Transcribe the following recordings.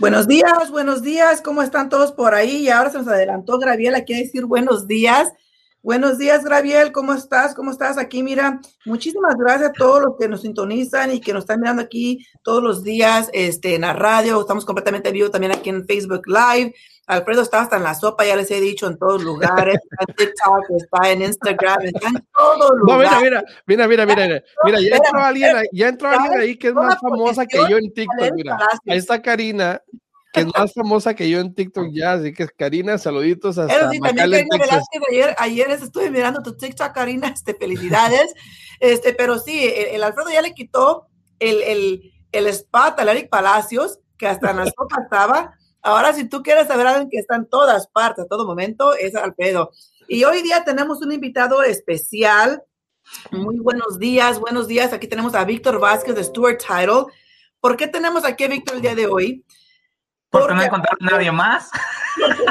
Buenos días, buenos días, ¿cómo están todos por ahí? Y ahora se nos adelantó Graviel aquí a decir buenos días. Buenos días, Graviel, ¿cómo estás? ¿Cómo estás aquí? Mira, muchísimas gracias a todos los que nos sintonizan y que nos están mirando aquí todos los días este, en la radio. Estamos completamente vivos también aquí en Facebook Live. Alfredo está hasta en la sopa, ya les he dicho, en todos lugares. Está en TikTok, está en Instagram, está en todos lugares. No, mira, mira, mira, mira, mira, mira, ya entró alguien, ya entró alguien ahí que es más famosa que yo en TikTok, mira. Ahí está Karina, que es más famosa que yo en TikTok ya, así que Karina, saluditos Pero sí, también Karina ayer, ayer estuve mirando tu TikTok, Karina, este, felicidades, este, pero sí, el, el, Alfredo ya le quitó el, el, el spot a Eric Palacios, que hasta en la sopa estaba, Ahora, si tú quieres saber a alguien que está en todas partes, a todo momento, es Alfredo. Y hoy día tenemos un invitado especial. Muy buenos días, buenos días. Aquí tenemos a Víctor Vázquez de Stuart Title. ¿Por qué tenemos aquí a Víctor el día de hoy? Porque, porque no encontraron nadie más.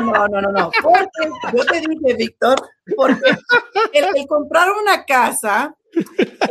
no, no, no, no. Porque yo te dije, Víctor, porque el, el, comprar una casa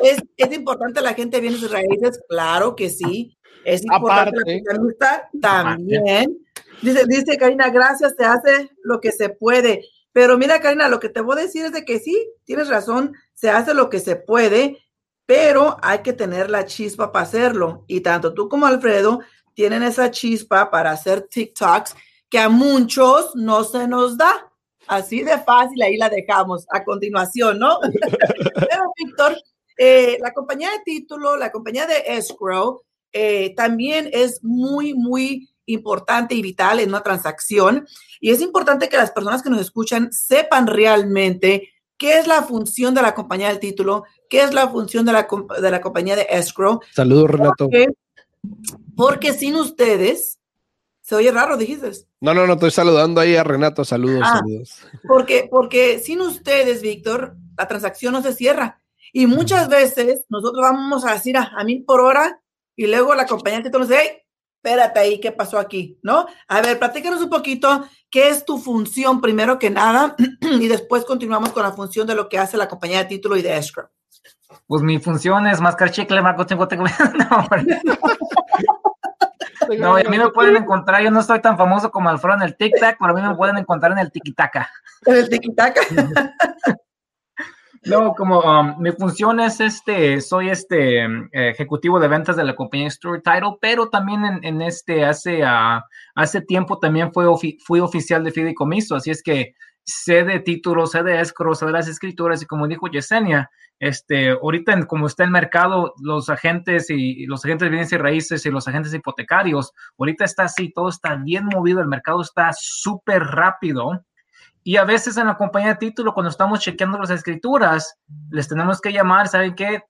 es, es importante la gente viene sus raíces, claro que sí. Es importante Aparte, la también. Dice, dice Karina, gracias, se hace lo que se puede. Pero mira, Karina, lo que te voy a decir es de que sí, tienes razón, se hace lo que se puede, pero hay que tener la chispa para hacerlo. Y tanto tú como Alfredo tienen esa chispa para hacer TikToks que a muchos no se nos da. Así de fácil, ahí la dejamos a continuación, ¿no? pero, Víctor, eh, la compañía de título, la compañía de escrow, eh, también es muy, muy importante y vital en una transacción. Y es importante que las personas que nos escuchan sepan realmente qué es la función de la compañía del título, qué es la función de la, de la compañía de escrow. Saludos, Renato. Porque, porque, sin ustedes, se oye raro, dijiste. No, no, no, estoy saludando ahí a Renato. Saludos, ah, saludos. Porque, porque sin ustedes, Víctor, la transacción no se cierra. Y muchas veces nosotros vamos a decir a, a mil por hora y luego la compañía de título dice, hey, espérate ahí, ¿qué pasó aquí? ¿No? A ver, platícanos un poquito qué es tu función primero que nada y después continuamos con la función de lo que hace la compañía de título y de escrow. Pues mi función es mascar chicle, Marco, tengo, tengo. No, no, a mí me pueden encontrar, yo no estoy tan famoso como Alfredo en el TikTok, pero a mí me pueden encontrar en el Tikitaka. En el Tikitaka. No, como um, mi función es este, soy este ejecutivo de ventas de la compañía Stuart Title, pero también en, este hace, uh, hace tiempo también fui, ofi fui oficial de fideicomiso, así es que sé de títulos, sé de escrow, sé de las escrituras y como dijo Yesenia, este, ahorita como está el mercado, los agentes y, y los agentes de bienes y raíces y los agentes hipotecarios, ahorita está así, todo está bien movido, el mercado está súper rápido y a veces en la compañía de título, cuando estamos chequeando las escrituras, les tenemos que llamar, ¿saben qué?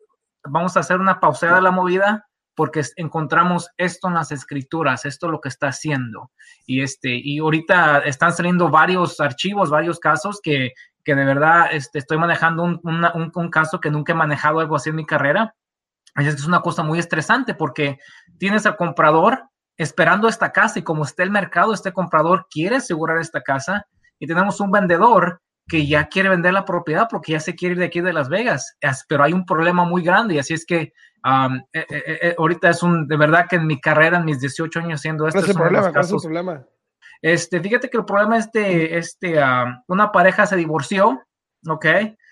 Vamos a hacer una pausada de la movida porque encontramos esto en las escrituras, esto es lo que está haciendo. Y, este, y ahorita están saliendo varios archivos, varios casos que, que de verdad este, estoy manejando un, un, caso que nunca he manejado algo así en mi carrera. Es una cosa muy estresante porque tienes al comprador esperando esta casa y como está el mercado, este comprador quiere asegurar esta casa y tenemos un vendedor que ya quiere vender la propiedad porque ya se quiere ir de aquí de Las Vegas, pero hay un problema muy grande y así es que um, eh, eh, eh, ahorita es un, de verdad que en mi carrera, en mis 18 años haciendo esto, ¿Cuál es el problema? ¿Cuál es el problema? Este, fíjate que el problema es de, este, um, una pareja se divorció, ¿ok?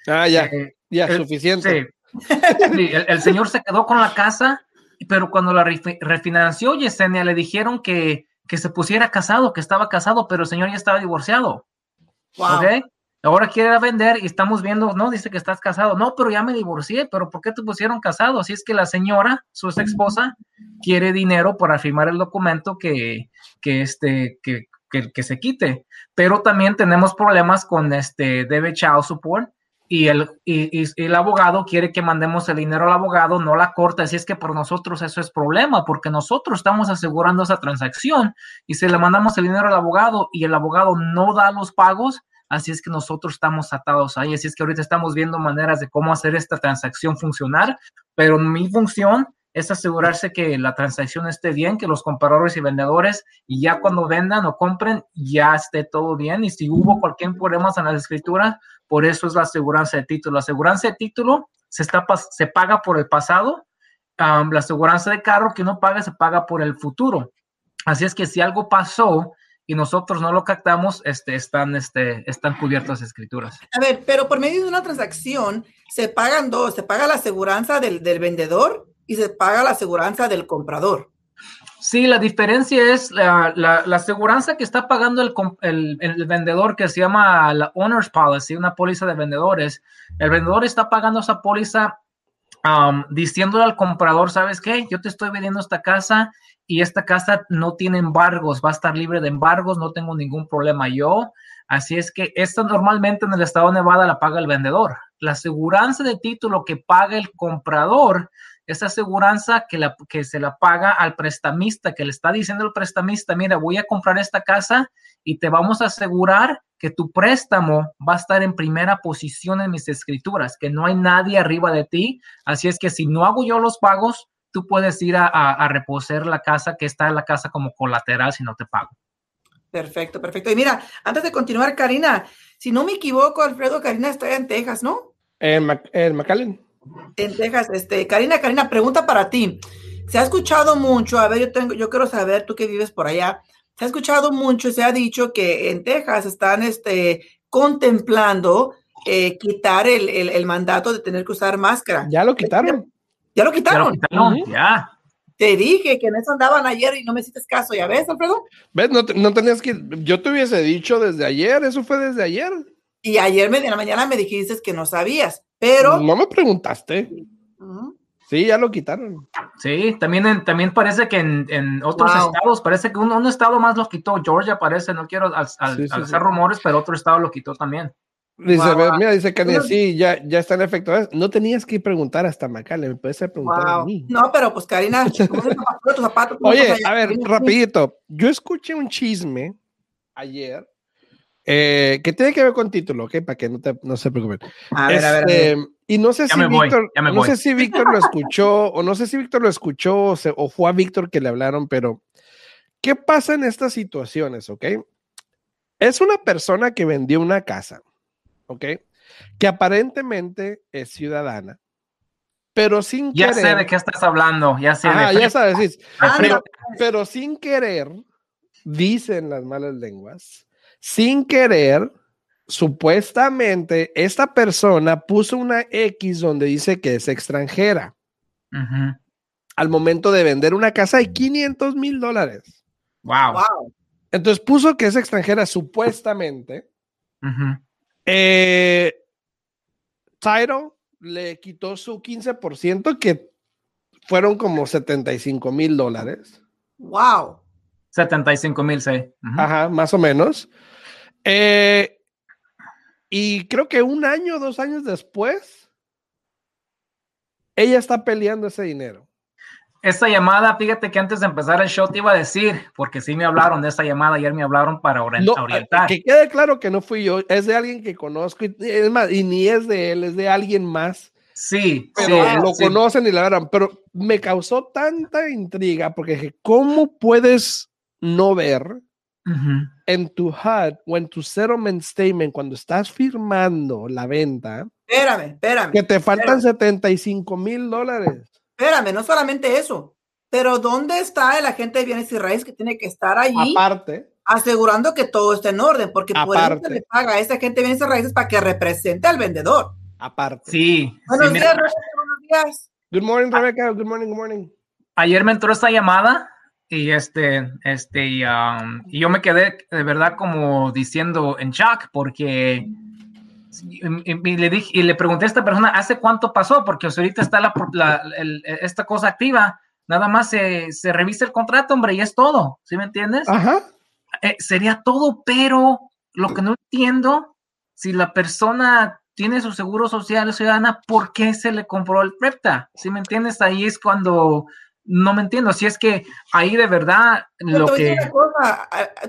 Ah, ya, eh, ya, suficiente. Sí, sí el, el, señor se quedó con la casa, pero cuando la refinanció, Yesenia, le dijeron que, que se pusiera casado, que estaba casado, pero el señor ya estaba divorciado. Wow. ¿Ok? Ahora quiere vender y estamos viendo, no, dice que estás casado. No, pero ya me divorcié, pero ¿por qué te pusieron casado? Así es que la señora, su ex esposa, quiere dinero para firmar el documento que, que, este, que, que, que se quite. Pero también tenemos problemas con este debe child support y el, el abogado quiere que mandemos el dinero al abogado, no la corta, así es que por nosotros eso es problema, porque nosotros estamos asegurando esa transacción y si le mandamos el dinero al abogado y el abogado no da los pagos, así es que nosotros estamos atados ahí, así es que ahorita estamos viendo maneras de cómo hacer esta transacción funcionar, pero mi función es asegurarse que la transacción esté bien, que los compradores y vendedores, y ya cuando vendan o compren, ya esté todo bien. Y si hubo cualquier problema en las escrituras, por eso es la aseguranza de título. La aseguranza de título se, está, se paga por el pasado, la aseguranza de carro que no paga se paga por el futuro. Así es que si algo pasó y nosotros no lo captamos, este, están, este, están cubiertas las escrituras. A ver, pero por medio de una transacción se pagan dos, se paga la aseguranza del, del vendedor y se paga la aseguranza del comprador. Sí, la diferencia es la, la, aseguranza que está pagando el, el, vendedor que se llama la Owner's Policy, una póliza de vendedores. El vendedor está pagando esa póliza um, diciéndole al comprador, ¿sabes qué? Yo te estoy vendiendo esta casa y esta casa no tiene embargos, va a estar libre de embargos, no tengo ningún problema yo. Así es que esta normalmente en el estado de Nevada la paga el vendedor. La aseguranza de título que paga el comprador esa aseguranza que, la, que se la paga al prestamista, que le está diciendo el prestamista, mira, voy a comprar esta casa y te vamos a asegurar que tu préstamo va a estar en primera posición en mis escrituras, que no hay nadie arriba de ti. Así es que si no hago yo los pagos, tú puedes ir a, a, reposer la casa que está en la casa como colateral si no te pago. Perfecto, perfecto. Y mira, antes de continuar, Karina, si no me equivoco, Alfredo, Karina está en Texas, ¿no? En, en McAllen. En Texas, este, Karina, Karina, pregunta para ti. Se ha escuchado mucho, a ver, yo tengo, yo quiero saber, tú que vives por allá, se ha escuchado mucho, se ha dicho que en Texas están este, contemplando eh, quitar el, el, mandato de tener que usar máscara. Ya lo quitaron. Ya lo quitaron. Ya. Te dije que en eso andaban ayer y no me hiciste caso, ¿ya ves, Alfredo? ¿Ves? No, no tenías que, yo te hubiese dicho desde ayer, eso fue desde ayer. Y ayer en la mañana me dijiste que no sabías. Pero. No me preguntaste. Sí, ya lo quitaron. Sí, también, también parece que en, otros estados, parece que un, estado más lo quitó. Georgia parece, no quiero hacer rumores, pero otro estado lo quitó también. Dice, mira, dice que sí, ya, ya está en efecto. No tenías que preguntar hasta Macale, me puedes preguntar a mí. No, pero pues Karina, Oye, a ver, rapidito. Yo escuché un chisme ayer eh, que tiene que ver con título, ¿ok? Para que no, te, no se preocupen. A ver, a ver, este, Y no sé si Víctor, no sé si Víctor lo escuchó, o no sé si Víctor lo escuchó, o, o fue a Víctor que le hablaron, pero ¿qué pasa en estas situaciones, ok? Es una persona que vendió una casa, ¿ok? Que aparentemente es ciudadana, pero sin ya querer. Ya sé de qué estás hablando, ya sé. Ah, ya sabes, pero, pero sin querer, dicen las malas lenguas, sin querer, supuestamente esta persona puso una X donde dice que es extranjera. Al momento de vender una casa de 500 mil dólares. Wow. Entonces puso que es extranjera supuestamente. Eh, le quitó su 15% que fueron como 75 mil dólares. Wow. 75 mil, sí. Ajá, más o menos. Eh, y creo que un año, dos años después, ella está peleando ese dinero. Esta llamada, fíjate que antes de empezar el show te iba a decir, porque sí me hablaron de esta llamada, ayer me hablaron para orientar. que quede claro que no fui yo, es de alguien que conozco, y, es más, y ni es de él, es de alguien más. Sí, pero lo conocen y la verdad, pero me causó tanta intriga porque dije, ¿cómo puedes no ver en tu HUD o en tu settlement statement, cuando estás firmando la venta, espérame, espérame, que te faltan 75 mil dólares. Espérame, no solamente eso, pero ¿dónde está el agente de bienes y raíces que tiene que estar allí? Aparte. Asegurando que todo esté en orden, porque por eso se le paga a ese agente de bienes y raíces para que represente al vendedor. Aparte. Sí. Buenos días, buenos días. Good morning, Rebecca. Good morning, good morning. Ayer me entró esta llamada y este, este, um, y, yo me quedé de verdad como diciendo en shock porque y, le dije y le pregunté a esta persona hace cuánto pasó porque ahorita está la, esta cosa activa nada más se, se, revisa el contrato hombre y es todo ¿sí me entiendes? Ajá. Eh, sería todo pero lo que no entiendo si la persona tiene su seguro social ciudadana, ¿por qué se le compró el FREPTA? ¿Sí me entiendes? Ahí es cuando no me entiendo. Si es que ahí de verdad lo que.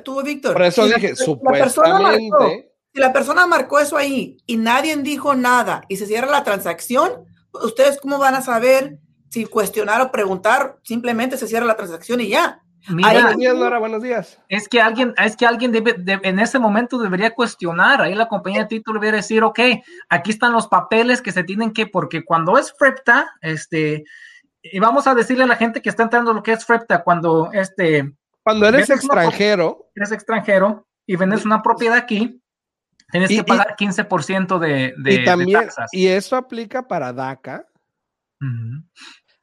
tú, Víctor. Por eso dije, supuestamente. si la persona marcó eso ahí y nadie dijo nada y se cierra la transacción, ¿ustedes cómo van a saber si cuestionar o preguntar? Simplemente se cierra la transacción y ya. buenos días, Laura, buenos días. Es que alguien, es que alguien debe, en ese momento debería cuestionar. Ahí la compañía de título debería decir, ok, aquí están los papeles que se tienen que, porque cuando es FREPTA, este, y vamos a decirle a la gente que está entrando lo que es FREPTA, cuando este... Cuando eres extranjero. eres extranjero y vendes una propiedad aquí, tienes que pagar 15% de, de, y también, Y eso aplica para DACA.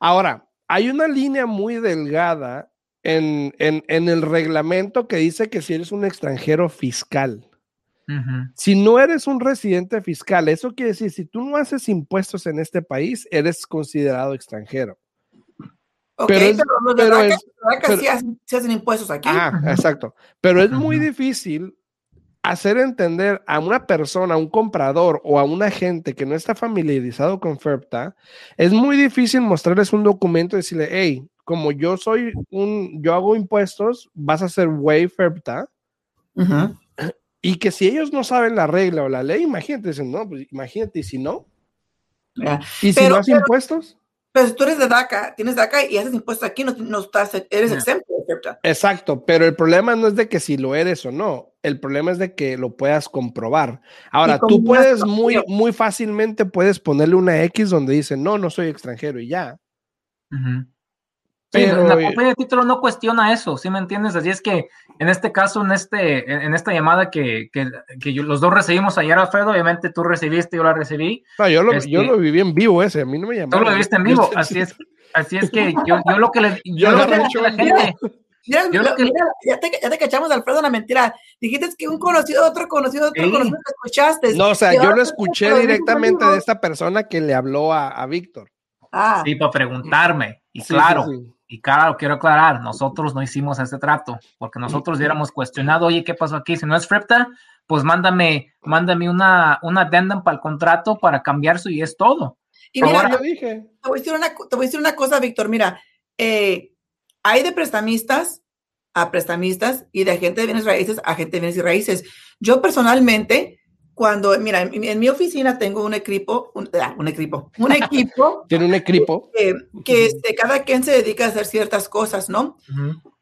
Ahora, hay una línea muy delgada en, el reglamento que dice que si eres un extranjero fiscal. Si no eres un residente fiscal, eso quiere decir, si tú no haces impuestos en este país, eres considerado extranjero pero, hacen, impuestos aquí. Ah, exacto. Pero es muy difícil hacer entender a una persona, a un comprador o a una gente que no está familiarizado con FERPTA, es muy difícil mostrarles un documento y decirle, hey, como yo soy un, yo hago impuestos, vas a hacer way FERPTA. Y que si ellos no saben la regla o la ley, imagínate, dicen, no, pues imagínate, y si no. ¿Y si no haces impuestos? Pero si tú eres de DACA, tienes DACA y haces impuestos aquí, no, no estás, eres exento, Exacto, pero el problema no es de que si lo eres o no, el problema es de que lo puedas comprobar. Ahora, tú puedes muy, muy fácilmente, puedes ponerle una X donde dice, no, no soy extranjero y ya. Pero la compañía de título no cuestiona eso, ¿sí me entiendes? Así es que en este caso, en este, en esta llamada que, que, que los dos recibimos ayer, Alfredo, obviamente tú recibiste, yo la recibí. No, yo lo, yo este lo viví en vivo ese, a mí no me llamaron. Tú lo viste en vivo, así es, así es que yo, yo lo que le, yo, lo que la gente. Mira, mira, ya, te, ya te cachamos, Alfredo, una mentira. Dijiste que un conocido, otro conocido, otro conocido, te escuchaste. No, o sea, yo lo escuché directamente de esta persona que le habló a, a Víctor. Ah. Sí, para preguntarme. Y claro, y claro, quiero aclarar, nosotros no hicimos ese trato, porque nosotros hubiéramos cuestionado, oye, ¿qué pasó aquí? Si no es FREPTA, pues mándame, mándame una, una addendum para el contrato para cambiarse y es todo. Y mira, te, dije. Te, voy a decir una, te voy a decir una cosa, Víctor, mira, eh, hay de prestamistas a prestamistas y de agente de bienes raíces a agente de bienes y raíces. Yo personalmente, cuando, mira, en, mi oficina tengo un equipo, un, ah, un equipo, un equipo. Tiene un equipo. Que, que este, cada quien se dedica a hacer ciertas cosas, ¿no?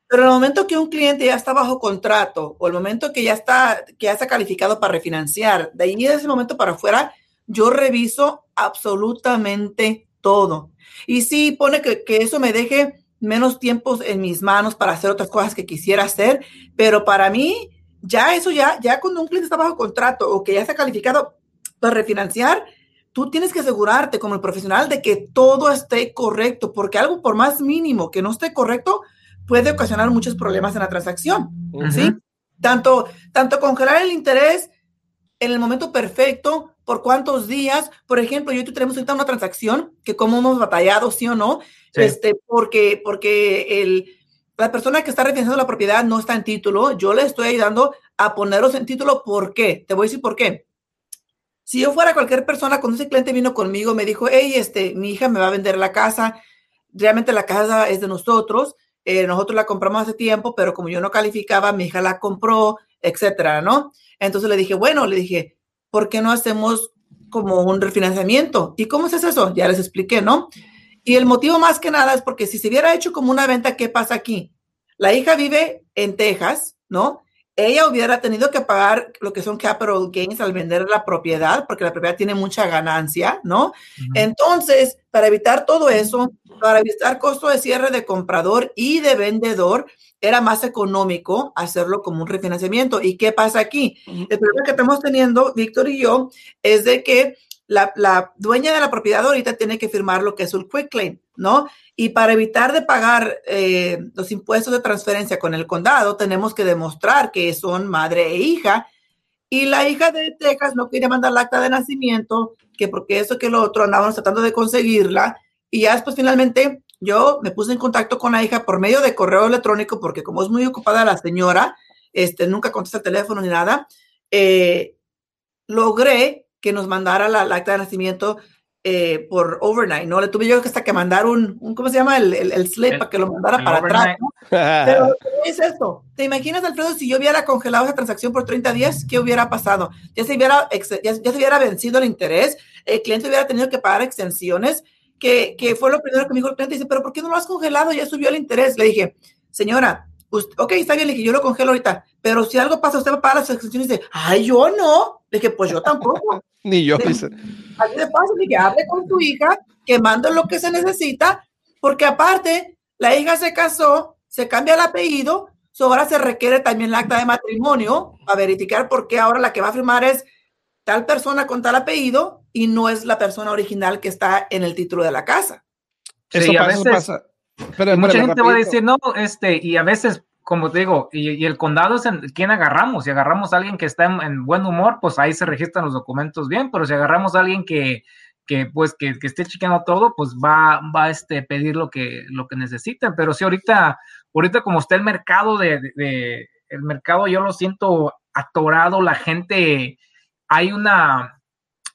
Pero en el momento que un cliente ya está bajo contrato o el momento que ya está, que ya está calificado para refinanciar, de ahí de ese momento para afuera, yo reviso absolutamente todo. Y sí, pone que, que eso me deje menos tiempos en mis manos para hacer otras cosas que quisiera hacer, pero para mí, ya eso ya, ya cuando un cliente está bajo contrato o que ya está calificado para refinanciar, tú tienes que asegurarte como el profesional de que todo esté correcto, porque algo por más mínimo que no esté correcto puede ocasionar muchos problemas en la transacción, ¿sí? Tanto, tanto congelar el interés en el momento perfecto, por cuántos días, por ejemplo, yo y tú tenemos ahorita una transacción que como hemos batallado, sí o no, este, porque, porque el, la persona que está refinanciando la propiedad no está en título, yo le estoy ayudando a ponerlos en título. ¿Por qué? Te voy a decir por qué. Si yo fuera cualquier persona, cuando ese cliente vino conmigo, me dijo, hey, este, mi hija me va a vender la casa, realmente la casa es de nosotros, eh, nosotros la compramos hace tiempo, pero como yo no calificaba, mi hija la compró, etcétera, ¿no? Entonces le dije, bueno, le dije, ¿por qué no hacemos como un refinanciamiento? ¿Y cómo es eso? Ya les expliqué, ¿no? Y el motivo más que nada es porque si se hubiera hecho como una venta, ¿qué pasa aquí? La hija vive en Texas, ¿no? Ella hubiera tenido que pagar lo que son capital gains al vender la propiedad, porque la propiedad tiene mucha ganancia, ¿no? Entonces, para evitar todo eso, para evitar costo de cierre de comprador y de vendedor, era más económico hacerlo como un refinanciamiento. ¿Y qué pasa aquí? El problema que estamos teniendo, Víctor y yo, es de que la, dueña de la propiedad ahorita tiene que firmar lo que es un quick claim, ¿no? Y para evitar de pagar eh, los impuestos de transferencia con el condado, tenemos que demostrar que son madre e hija. Y la hija de Texas no quiere mandar el acta de nacimiento, que porque eso que lo otro andábamos tratando de conseguirla. Y ya después finalmente yo me puse en contacto con la hija por medio de correo electrónico, porque como es muy ocupada la señora, este, nunca contesta el teléfono ni nada, eh, logré que nos mandara la, acta de nacimiento eh, por overnight, ¿no? Le tuve yo que hasta que mandar un, ¿cómo se llama? El, el, slip para que lo mandara para atrás. Pero es esto? ¿Te imaginas, Alfredo, si yo hubiera congelado esa transacción por 30 días, qué hubiera pasado? Ya se hubiera, ya, se hubiera vencido el interés, el cliente hubiera tenido que pagar extensiones, que, que fue lo primero que me dijo el cliente. Dice, pero ¿por qué no lo has congelado? Ya subió el interés. Le dije, señora, ok, está bien, le dije, yo lo congelo ahorita, pero si algo pasa, usted va a pagar las extensiones y dice, ay, yo no. Le dije, pues yo tampoco. Ni yo. Así de paso, le dije, hable con tu hija, que mande lo que se necesita, porque aparte, la hija se casó, se cambia el apellido, so ahora se requiere también el acta de matrimonio a verificar por qué ahora la que va a firmar es tal persona con tal apellido y no es la persona original que está en el título de la casa. Eso pasa, pero, mucha gente va a decir, no, este, y a veces, como te digo, y, el condado es en quien agarramos. Si agarramos a alguien que está en, buen humor, pues ahí se registran los documentos bien, pero si agarramos a alguien que, que pues, que, que esté chequeando todo, pues va, va a este, pedir lo que, lo que necesiten. Pero si ahorita, ahorita como está el mercado de, de el mercado, yo lo siento atorado, la gente, hay una,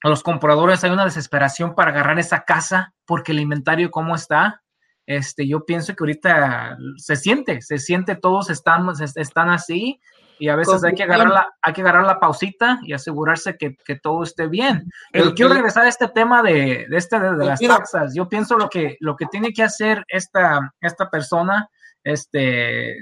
a los compradores hay una desesperación para agarrar esa casa porque el inventario cómo está este, yo pienso que ahorita se siente, se siente, todos estamos, están así y a veces hay que agarrar la, hay que agarrar la pausita y asegurarse que, que todo esté bien. Pero quiero regresar a este tema de, de, este, de, las taxas. Yo pienso lo que, lo que tiene que hacer esta, esta persona, este,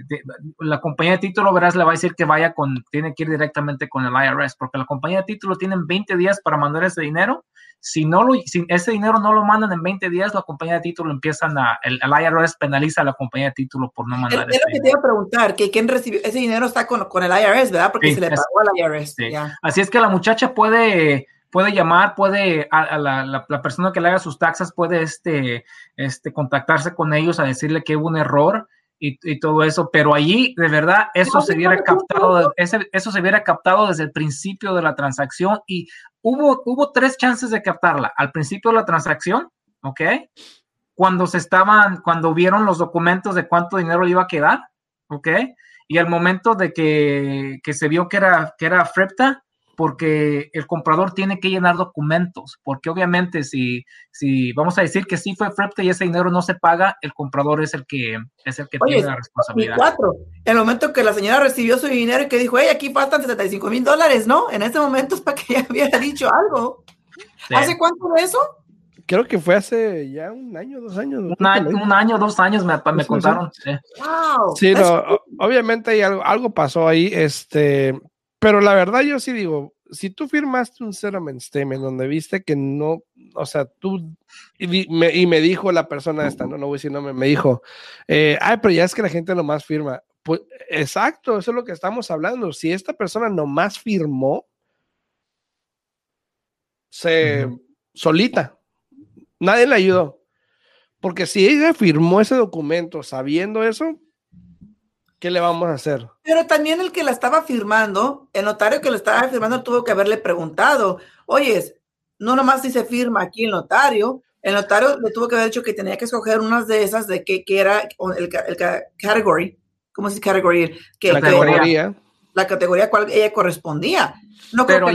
la compañía de título, verás, le va a decir que vaya con, tiene que ir directamente con el IRS, porque la compañía de título tienen 20 días para mandar ese dinero si no lo, si ese dinero no lo mandan en 20 días, la compañía de título empiezan a, el, IRS penaliza a la compañía de título por no mandar. Es, lo que te iba a preguntar, que quién recibió, ese dinero está con, con el IRS, ¿verdad? Porque se le pagó al IRS. Así es que la muchacha puede, puede llamar, puede, a, la, la, persona que le haga sus taxas puede este, este, contactarse con ellos a decirle que hubo un error y, todo eso, pero allí de verdad eso se hubiera captado, ese, eso se hubiera captado desde el principio de la transacción y hubo, hubo tres chances de captarla. Al principio de la transacción, ¿ok? Cuando se estaban, cuando vieron los documentos de cuánto dinero le iba a quedar, ¿ok? Y al momento de que, que se vio que era, que era FREPTA, porque el comprador tiene que llenar documentos, porque obviamente si, si vamos a decir que sí fue FREPTA y ese dinero no se paga, el comprador es el que es el que tiene la responsabilidad. cuatro, en el momento que la señora recibió su dinero y que dijo, hey, aquí faltan 75 mil dólares, ¿no? En ese momento es para que ella hubiera dicho algo. ¿Hace cuánto de eso? Creo que fue hace ya un año, dos años. Un año, dos años me, me contaron. Sí, wow. sí no, obviamente algo, algo pasó ahí, este, pero la verdad yo sí digo, si tú firmaste un settlement statement donde viste que no, o sea, tú, y me, dijo la persona esta, no, no voy a decir no, me, dijo, eh, ay, pero ya es que la gente nomás firma. Pues exacto, eso es lo que estamos hablando. Si esta persona nomás firmó, se solita, nadie le ayudó. Porque si ella firmó ese documento sabiendo eso, ¿qué le vamos a hacer? Pero también el que la estaba firmando, el notario que lo estaba firmando tuvo que haberle preguntado, oye, no nomás si se firma aquí el notario, el notario le tuvo que haber dicho que tenía que escoger unas de esas de que, era el, el, category, ¿cómo se dice category? Que, la categoría. la categoría a cual ella correspondía. No pero,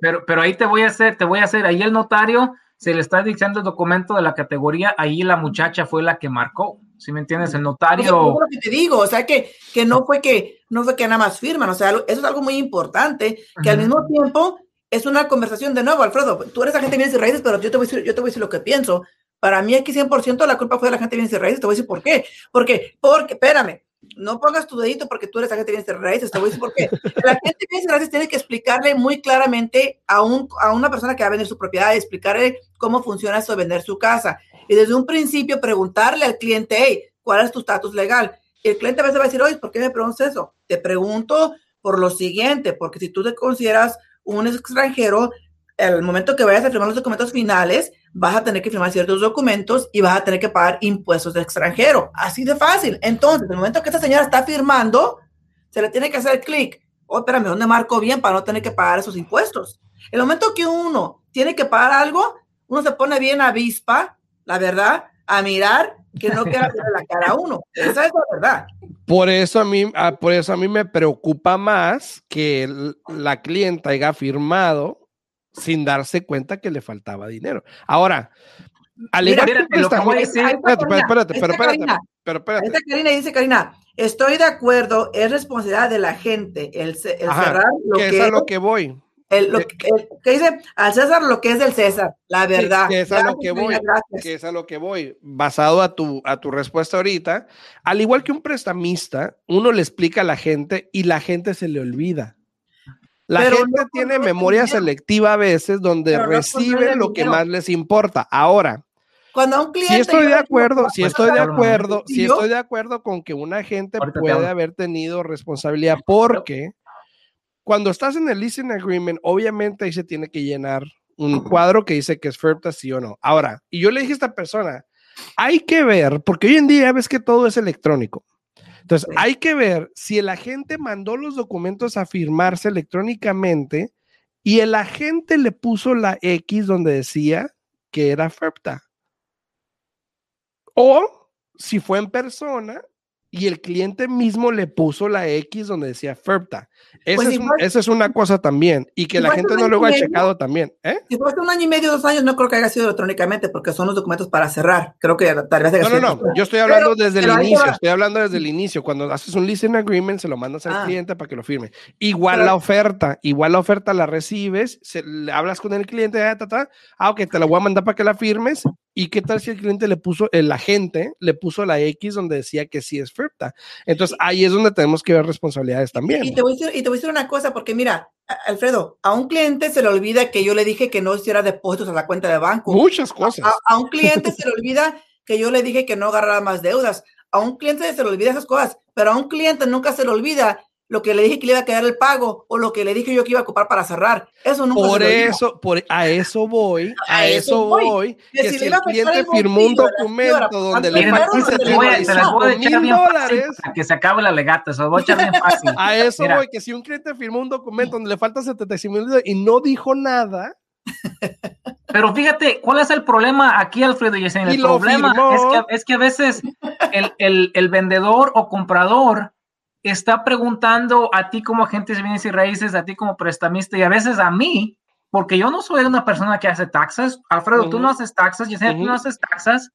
pero, pero ahí te voy a hacer, te voy a hacer, ahí el notario se le está diciendo el documento de la categoría, ahí la muchacha fue la que marcó. ¿Sí me entiendes? El notario. lo que te digo, o sea, que, que no fue que no fue que nada más firman, o sea, eso es algo muy importante, que al mismo tiempo es una conversación de nuevo, Alfredo, tú eres agente de bienes y raíces, pero yo te voy a decir, yo te voy a decir lo que pienso. Para mí aquí 100% la culpa fue de la gente de bienes y raíces, te voy a decir por qué. Porque, porque, espérame, no pongas tu dedito porque tú eres agente de bienes y raíces, te voy a decir por qué. La gente de bienes y raíces tiene que explicarle muy claramente a, un, a una persona que va a vender su propiedad, explicarle cómo funciona eso de vender su casa y desde un principio preguntarle al cliente, hey, ¿cuál es tu estatus legal? Y el cliente a veces va a decir, oye, ¿por qué me preguntas eso? Te pregunto por lo siguiente, porque si tú te consideras un extranjero, el momento que vayas a firmar los documentos finales, vas a tener que firmar ciertos documentos y vas a tener que pagar impuestos de extranjero. Así de fácil. Entonces, en el momento que esta señora está firmando, se le tiene que hacer clic. Oh, espérame, ¿dónde marco bien para no tener que pagar esos impuestos? El momento que uno tiene que pagar algo, uno se pone bien avispa la verdad, a mirar que no quiera ver la cara a uno. Esa es la verdad. Por eso a mí, ah, por eso a mí me preocupa más que la clienta haya firmado sin darse cuenta que le faltaba dinero. Ahora, al igual que espérate, espérate, pero espérate, pero espérate. Karina dice, Karina, estoy de acuerdo, es responsabilidad de la gente el, cerrar lo que, es a lo que voy. El, lo, que dice al César lo que es del César, la verdad. que es a lo que voy, que es a lo que voy, basado a tu, a tu respuesta ahorita, al igual que un prestamista, uno le explica a la gente y la gente se le olvida. La gente tiene memoria selectiva a veces donde recibe lo que más les importa. Ahora, cuando un cliente. Si estoy de acuerdo, si estoy de acuerdo, si estoy de acuerdo con que una gente puede haber tenido responsabilidad, porque cuando estás en el leasing agreement, obviamente ahí se tiene que llenar un cuadro que dice que es FERPTA sí o no. Ahora, y yo le dije a esta persona, hay que ver, porque hoy en día ves que todo es electrónico. Entonces, hay que ver si el agente mandó los documentos a firmarse electrónicamente y el agente le puso la X donde decía que era FERPTA. O si fue en persona y el cliente mismo le puso la X donde decía FERPTA. Esa, pues es, es, una cosa también. Y que la gente no lo haya checado también. ¿eh? Si fue un año y medio, dos años, no creo que haya sido electrónicamente porque son los documentos para cerrar. Creo que tal vez No, no, no. Yo estoy hablando desde el inicio. Estoy hablando desde el inicio. Cuando haces un leasing agreement, se lo mandas al ah. cliente para que lo firme. Igual la oferta. Igual la oferta la recibes, se, hablas con el cliente, ah, ah, ok, te la voy a mandar para que la firmes. ¿Y qué tal si el cliente le puso, el agente le puso la X donde decía que sí es Entonces ahí es donde tenemos que ver responsabilidades también. Y te voy a decir, y te voy a decir una cosa, porque mira, Alfredo, a un cliente se le olvida que yo le dije que no hiciera depósitos a la cuenta de banco. Muchas cosas. A, un cliente se le olvida que yo le dije que no agarrara más deudas. A un cliente se le olvida esas cosas, pero a un cliente nunca se le olvida lo que le dije que le iba a quedar el pago o lo que le dije yo que iba a ocupar para cerrar. Eso nunca Por eso, por, a eso voy, a, eso voy. Que, si, el cliente firmó un documento donde le falta mil dólares. Que se acabe la legata, se lo voy a echar bien fácil. A eso voy, que si un cliente firmó un documento donde le falta 75 mil dólares y no dijo nada. Pero fíjate, ¿cuál es el problema aquí, Alfredo y El problema es que, es que, a veces el, el, el vendedor o comprador está preguntando a ti como agente de bienes y raíces, a ti como prestamista y a veces a mí, porque yo no soy una persona que hace taxas. Alfredo, tú no haces taxas, y tú no haces taxas.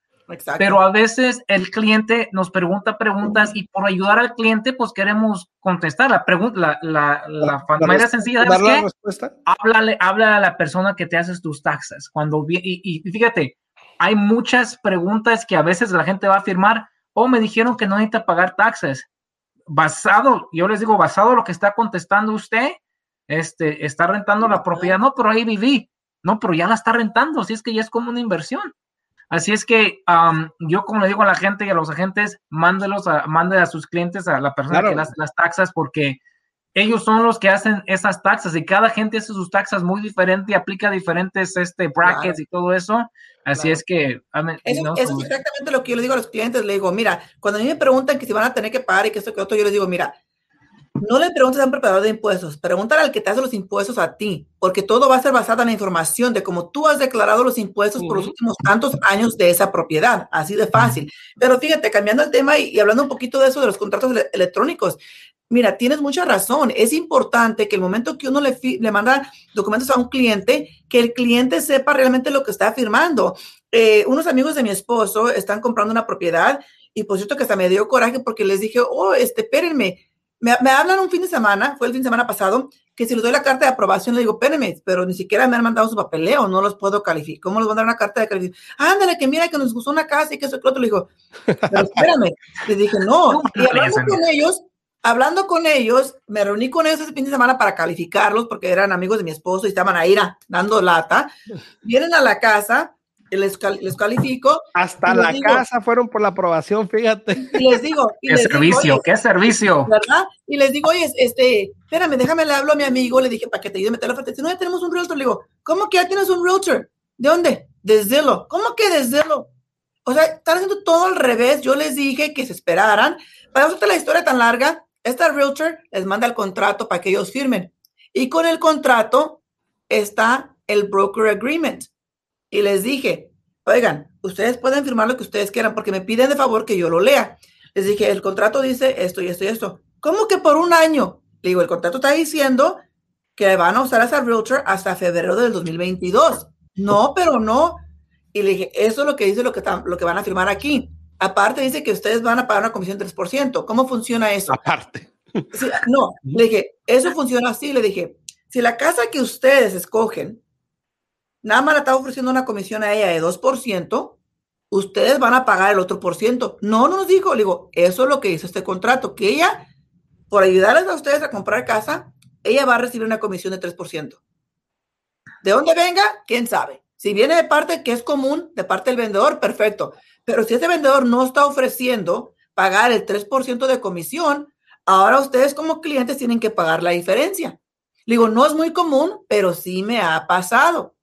Pero a veces el cliente nos pregunta preguntas y por ayudar al cliente, pues queremos contestar. La pregunta, la, la, manera sencilla es que háblale, habla a la persona que te haces tus taxas. Cuando y, y, fíjate, hay muchas preguntas que a veces la gente va a afirmar, o oh, me dijeron que no necesita pagar taxas basado, yo les digo, basado en lo que está contestando usted, este, está rentando la propiedad, no, pero ahí viví, no, pero ya la está rentando, así es que ya es como una inversión. Así es que yo como le digo a la gente y a los agentes, mándelos a, mande a sus clientes, a la persona que hace las taxas, porque ellos son los que hacen esas taxas y cada gente hace sus taxas muy diferente y aplica diferentes este, brackets y todo eso. Así es que... eso, es exactamente lo que yo le digo a los clientes. Le digo, mira, cuando a mí me preguntan que si van a tener que pagar y que esto que otro, yo les digo, mira, no le preguntes a un preparador de impuestos, pregúntale al que te hace los impuestos a ti, porque todo va a ser basado en la información de cómo tú has declarado los impuestos por los últimos tantos años de esa propiedad, así de fácil. Pero fíjate, cambiando el tema y, y, hablando un poquito de eso de los contratos electrónicos, Mira, tienes mucha razón. Es importante que el momento que uno le, le manda documentos a un cliente, que el cliente sepa realmente lo que está firmando. Eh, unos amigos de mi esposo están comprando una propiedad y por cierto que hasta me dio coraje porque les dije, oh, este, espérenme. Me, me, hablan un fin de semana, fue el fin de semana pasado, que si les doy la carta de aprobación, le digo, espérenme, pero ni siquiera me han mandado su papeleo, no los puedo calificar. ¿Cómo les van a dar una carta de calificación? Ándale, que mira que nos gustó una casa y que eso que otro. Le digo, pero espérame. Les dije, no. Y hablando con ellos, hablando con ellos, me reuní con ellos ese fin de semana para calificarlos porque eran amigos de mi esposo y estaban ahí dando lata. Vienen a la casa, les, les califico. Hasta la casa fueron por la aprobación, fíjate. Y les digo. ¿Qué servicio? ¿Qué servicio? ¿Verdad? Y les digo, oye, este, espérame, déjame le hablo a mi amigo. Le dije, para que te ayude a meter la oferta. Dice, no, ya tenemos un realtor. Le digo, ¿cómo que ya tienes un realtor? ¿De dónde? Desde lo. ¿Cómo que desde lo? O sea, están haciendo todo al revés. Yo les dije que se esperaran. Para hacerte la historia tan larga, esta realtor les manda el contrato para que ellos firmen. Y con el contrato está el broker agreement. Y les dije, oigan, ustedes pueden firmar lo que ustedes quieran porque me piden de favor que yo lo lea. Les dije, el contrato dice esto y esto y esto. ¿Cómo que por un año? Le digo, el contrato está diciendo que van a usar esa realtor hasta febrero del 2022. No, pero no. Y le dije, eso es lo que dice lo que, lo que van a firmar aquí. Aparte dice que ustedes van a pagar una comisión 3%. ¿Cómo funciona eso? Aparte. no, le dije, eso funciona así. Le dije, si la casa que ustedes escogen, nada más le está ofreciendo una comisión a ella de 2%, ustedes van a pagar el otro por ciento. No, no nos dijo, le digo, eso es lo que dice este contrato, que ella, por ayudarles a ustedes a comprar casa, ella va a recibir una comisión de 3%. ¿De dónde venga? ¿Quién sabe? Si viene de parte que es común, de parte del vendedor, perfecto. Pero si ese vendedor no está ofreciendo pagar el 3% de comisión, ahora ustedes como clientes tienen que pagar la diferencia. Le digo, no es muy común, pero sí me ha pasado.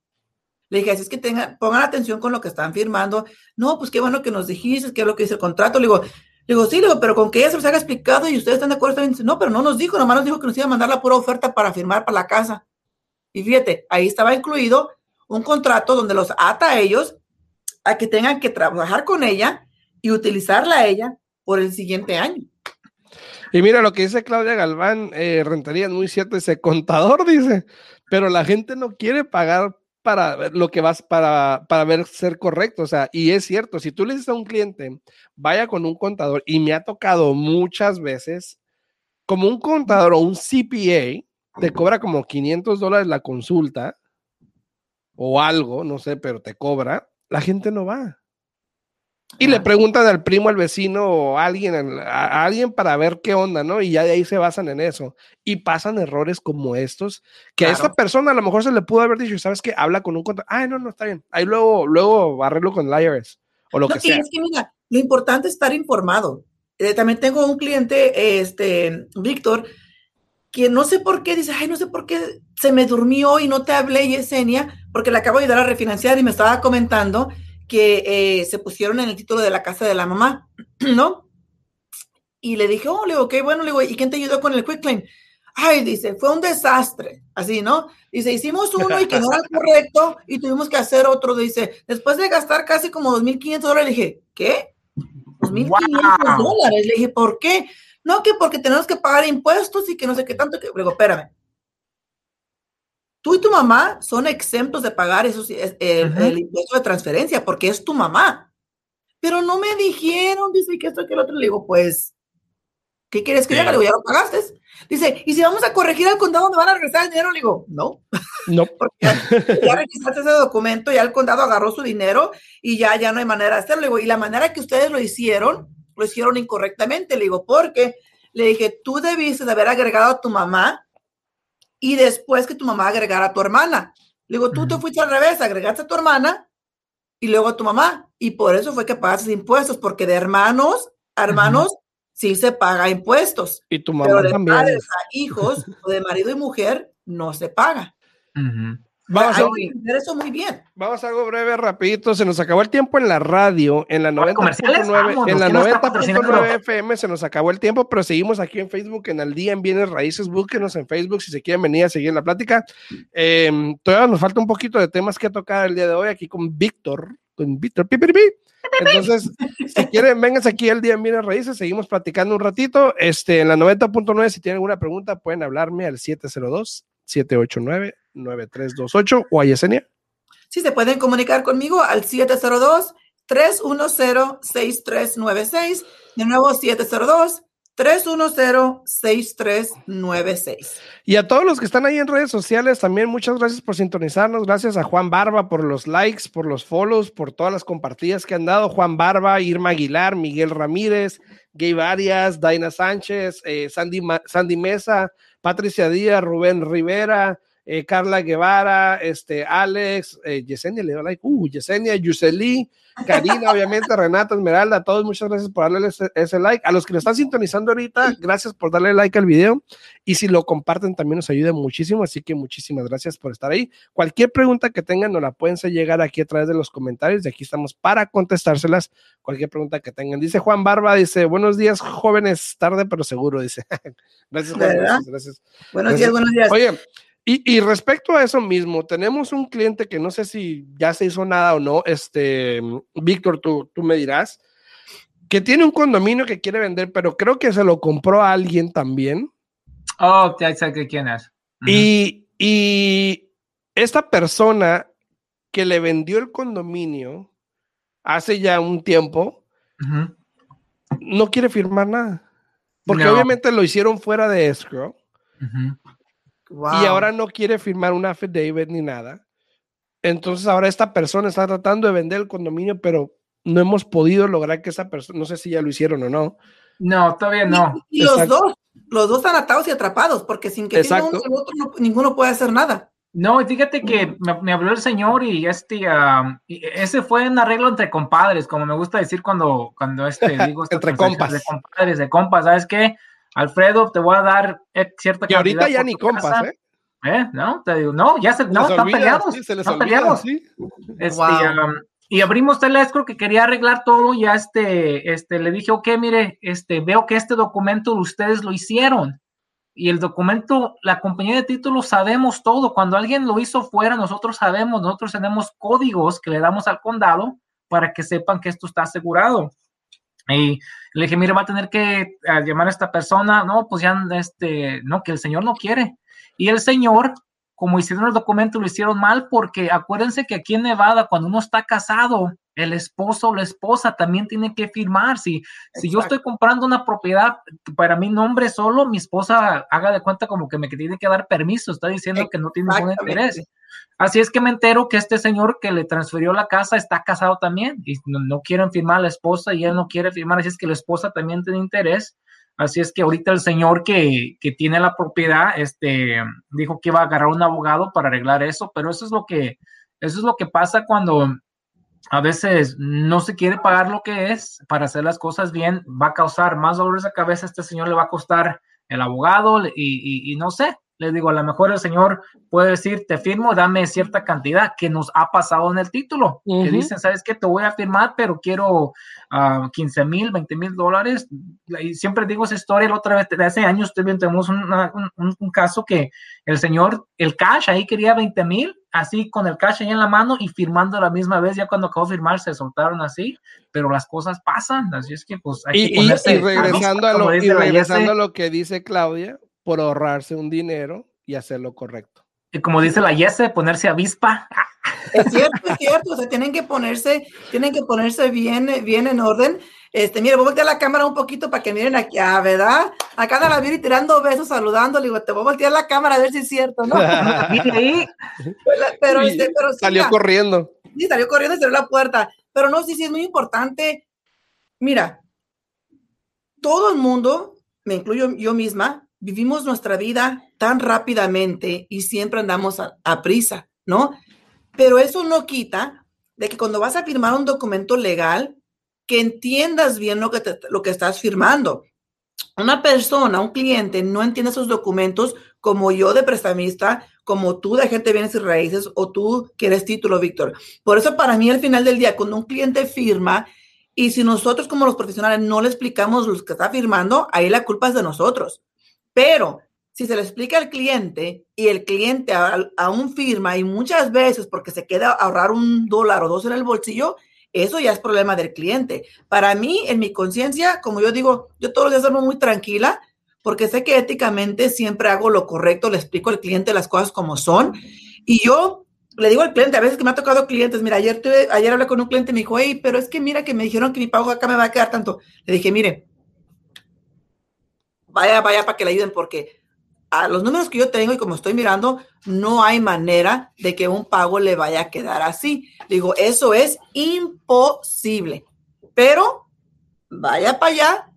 Le dije, así es que tengan, pongan atención con lo que están firmando. No, pues qué bueno que nos dijiste, qué es lo que dice el contrato. Le digo, digo, sí, digo, pero con que ella se los haya explicado y ustedes están de acuerdo, dice, no, pero no nos dijo, nomás nos dijo que nos iba a mandar la pura oferta para firmar para la casa. Y fíjate, ahí estaba incluido un contrato donde los ata a ellos a que tengan que trabajar con ella y utilizarla a ella por el siguiente año. Y mira lo que dice Claudia Galván, eh, rentaría muy cierto, ese contador dice, pero la gente no quiere pagar para lo que vas para, para ver ser correcto. O sea, y es cierto, si tú le dices a un cliente, vaya con un contador, y me ha tocado muchas veces, como un contador o un CPA, te cobra como 500 dólares la consulta o algo, no sé, pero te cobra, la gente no va. Y le preguntan al primo, al vecino o a alguien, a, alguien para ver qué onda, ¿no? Y ya de ahí se basan en eso. Y pasan errores como estos, que a esta persona a lo mejor se le pudo haber dicho, ¿sabes qué? Habla con un contador. Ay, no, no, está bien. Ahí luego, luego arreglo con el IRS o lo que sea. es que mira, lo importante es estar informado. Eh, también tengo un cliente, este, Víctor, que no sé por qué dice, ay, no sé por qué se me durmió y no te hablé, Yesenia, porque le acabo de ayudar a refinanciar y me estaba comentando que eh, se pusieron en el título de la casa de la mamá, ¿no? Y le dije, oh, le digo, qué bueno, le digo, ¿y quién te ayudó con el quick claim? Ay, dice, fue un desastre, así, ¿no? Dice, hicimos uno y que no era correcto y tuvimos que hacer otro. Dice, después de gastar casi como 2.500 dólares, le dije, ¿qué? 2.500 dólares. Le dije, ¿por qué? No, que porque tenemos que pagar impuestos y que no sé qué tanto. Que... Le digo, espérame, tú y tu mamá son exentos de pagar esos, eh, el impuesto de transferencia porque es tu mamá. Pero no me dijeron, dice que esto que el otro. Le digo, pues, ¿qué quieres que yo haga? Le digo, ya lo pagaste. Dice, ¿y si vamos a corregir al condado, me van a regresar el dinero? Le digo, no. No. Porque ya, registraste ese documento, ya el condado agarró su dinero y ya, ya no hay manera de hacerlo. Le digo, y la manera que ustedes lo hicieron, lo hicieron incorrectamente. Le digo, porque le dije, tú debiste de haber agregado a tu mamá y después que tu mamá agregara a tu hermana. Le digo, tú te fuiste al revés, agregaste a tu hermana y luego a tu mamá. Y por eso fue que pagaste impuestos, porque de hermanos a hermanos sí se paga impuestos. Y tu mamá pero de padres a hijos o de marido y mujer no se paga. Vamos a entender eso muy bien. Vamos a algo breve, rapidito. Se nos acabó el tiempo en la radio, en la 90.9 en la 90.9 FM se nos acabó el tiempo, pero seguimos aquí en Facebook, en el día en Bienes Raíces. Búsquenos en Facebook si se quieren venir a seguir la plática. Em, todavía nos falta un poquito de temas que tocar el día de hoy aquí con Víctor, con Víctor Entonces, si quieren, vénganse aquí el día en Bienes Raíces, seguimos platicando un ratito. Este, en la 90.9, si tienen alguna pregunta, pueden hablarme al 702 789 9328 o a Yesenia. Sí, se pueden comunicar conmigo al 702-310-6396. De nuevo, 702-310-6396. Y a todos los que están ahí en redes sociales, también muchas gracias por sintonizarnos. Gracias a Juan Barba por los likes, por los follows, por todas las compartidas que han dado. Juan Barba, Irma Aguilar, Miguel Ramírez, Gabe Arias, Daina Sánchez, eh, Sandy, Sandy Mesa, Patricia Díaz, Rubén Rivera, eh, Carla Guevara, este, Alex, eh, Yesenia, le like, uh, Yesenia, Yuseli, Karina, obviamente, Renata, Esmeralda, todos muchas gracias por darle ese, like. A los que lo están sintonizando ahorita, gracias por darle like al video y si lo comparten también nos ayuda muchísimo, así que muchísimas gracias por estar ahí. Cualquier pregunta que tengan nos la pueden llegar aquí a través de los comentarios, de aquí estamos para contestárselas, cualquier pregunta que tengan. Dice Juan Barba, dice, buenos días jóvenes, tarde pero seguro, dice. gracias, gracias, Buenos días, buenos días. Oye, y, respecto a eso mismo, tenemos un cliente que no sé si ya se hizo nada o no, este, Víctor, tú, tú me dirás, que tiene un condominio que quiere vender, pero creo que se lo compró a alguien también. Oh, ya sé quién es. Y Y esta persona que le vendió el condominio hace ya un tiempo, no quiere firmar nada. Porque obviamente lo hicieron fuera de escrow. Y ahora no quiere firmar un affidavit ni nada. Entonces ahora esta persona está tratando de vender el condominio, pero no hemos podido lograr que esa persona, no sé si ya lo hicieron o no. No, todavía no. Y, los dos, los dos están atados y atrapados, porque sin que uno el otro, ninguno puede hacer nada. No, fíjate que me, habló el señor y este, ese fue un arreglo entre compadres, como me gusta decir cuando, cuando este, digo entre compas. De compadres, de compas, ¿sabes qué? Alfredo, te voy a dar cierta cantidad. Y ahorita ya ni compas, ¿eh? ¿eh? No, te digo, no, ya se, no, están peleados, sí, se les están peleados. ¿sí? Este, um, y abrimos el escro que quería arreglar todo, ya este, este, le dije, ok, mire, este, veo que este documento ustedes lo hicieron y el documento, la compañía de títulos sabemos todo. Cuando alguien lo hizo fuera, nosotros sabemos, nosotros tenemos códigos que le damos al condado para que sepan que esto está asegurado. Y le dije, mire, va a tener que llamar a esta persona. No, pues ya, este, no, que el señor no quiere. Y el señor, como hicieron el documento, lo hicieron mal porque acuérdense que aquí en Nevada, cuando uno está casado, el esposo o la esposa también tiene que firmar. Si, si yo estoy comprando una propiedad para mi nombre solo, mi esposa haga de cuenta como que me tiene que dar permiso, está diciendo que no tiene ningún interés. Así es que me entero que este señor que le transfirió la casa está casado también y no, quieren firmar a la esposa y él no quiere firmar, así es que la esposa también tiene interés. Así es que ahorita el señor que, que tiene la propiedad, este, dijo que iba a agarrar un abogado para arreglar eso, pero eso es lo que, eso es lo que pasa cuando a veces no se quiere pagar lo que es para hacer las cosas bien, va a causar más dolores de cabeza, este señor le va a costar el abogado y, no sé, les digo, a lo mejor el señor puede decir, te firmo, dame cierta cantidad que nos ha pasado en el título, que dicen, ¿sabes qué? Te voy a firmar, pero quiero 15 mil, 20 mil dólares. Y siempre digo esa historia, la otra vez, de hace años tenemos un, un, caso que el señor, el cash ahí quería 20 mil, así con el cash ahí en la mano y firmando a la misma vez, ya cuando acabó de firmar se soltaron así, pero las cosas pasan, así es que pues hay y, que y, regresando, a lo, y regresando a lo que dice Claudia, por ahorrarse un dinero y hacerlo correcto. Y como dice la Yese, ponerse avispa. Es cierto, es cierto, o sea, tienen que ponerse, tienen que ponerse bien, bien en orden. Este, mire, voy a voltear la cámara un poquito para que miren aquí, ah, ¿verdad? Acá anda la Viri tirando besos, saludando, le digo, te voy a voltear la cámara a ver si es cierto, ¿no? pero, este, pero salió corriendo. Sí, salió corriendo y cerró la puerta. Pero no, sí, sí, es muy importante. Mira, todo el mundo, me incluyo yo misma, vivimos nuestra vida tan rápidamente y siempre andamos a, prisa, ¿no? Pero eso no quita de que cuando vas a firmar un documento legal, que entiendas bien lo que, lo que estás firmando. Una persona, un cliente, no entiende esos documentos como yo de prestamista, como tú de agente de bienes y raíces o tú que eres título, Víctor. Por eso para mí al final del día, cuando un cliente firma y si nosotros como los profesionales no le explicamos lo que está firmando, ahí la culpa es de nosotros. Pero si se le explica al cliente y el cliente aún firma y muchas veces porque se queda ahorrar un dólar o dos en el bolsillo, eso ya es problema del cliente. Para mí, en mi conciencia, como yo digo, yo todos los días duermo muy tranquila porque sé que éticamente siempre hago lo correcto, le explico al cliente las cosas como son. Y yo le digo al cliente, a veces que me ha tocado clientes, mira, ayer, ayer hablé con un cliente y me dijo, hey, pero es que mira que me dijeron que mi pago acá me va a quedar tanto. Le dije, mire, vaya, vaya para que le ayuden porque a los números que yo tengo y como estoy mirando, no hay manera de que un pago le vaya a quedar así. Digo, eso es imposible. Pero vaya para allá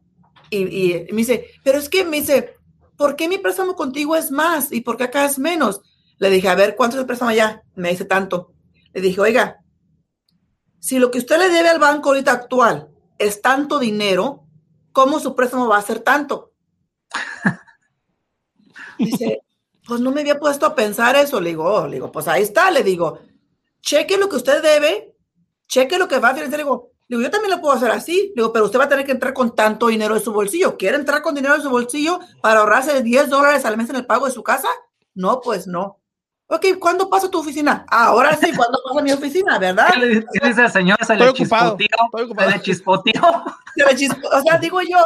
y, me dice, pero es que me dice, ¿por qué mi préstamo contigo es más y por qué acá es menos? Le dije, a ver, ¿cuánto es el préstamo allá? Me dice tanto. Le dije, oiga, si lo que usted le debe al banco ahorita actual es tanto dinero, ¿cómo su préstamo va a ser tanto? Dice, pues no me había puesto a pensar eso. Le digo, oh", le digo, pues ahí está. Le digo, cheque lo que usted debe, cheque lo que va a hacer. Le digo, digo, yo también lo puedo hacer así. Le digo, pero usted va a tener que entrar con tanto dinero en su bolsillo. ¿Quiere entrar con dinero en su bolsillo para ahorrarse 10 dólares al mes en el pago de su casa? No, pues no. Ok, ¿cuándo pasa tu oficina? Ahora sí, ¿cuándo pasa mi oficina, verdad? ¿Qué le dice el señor? Se le chispoteó. Se le chispoteó. O sea, digo yo,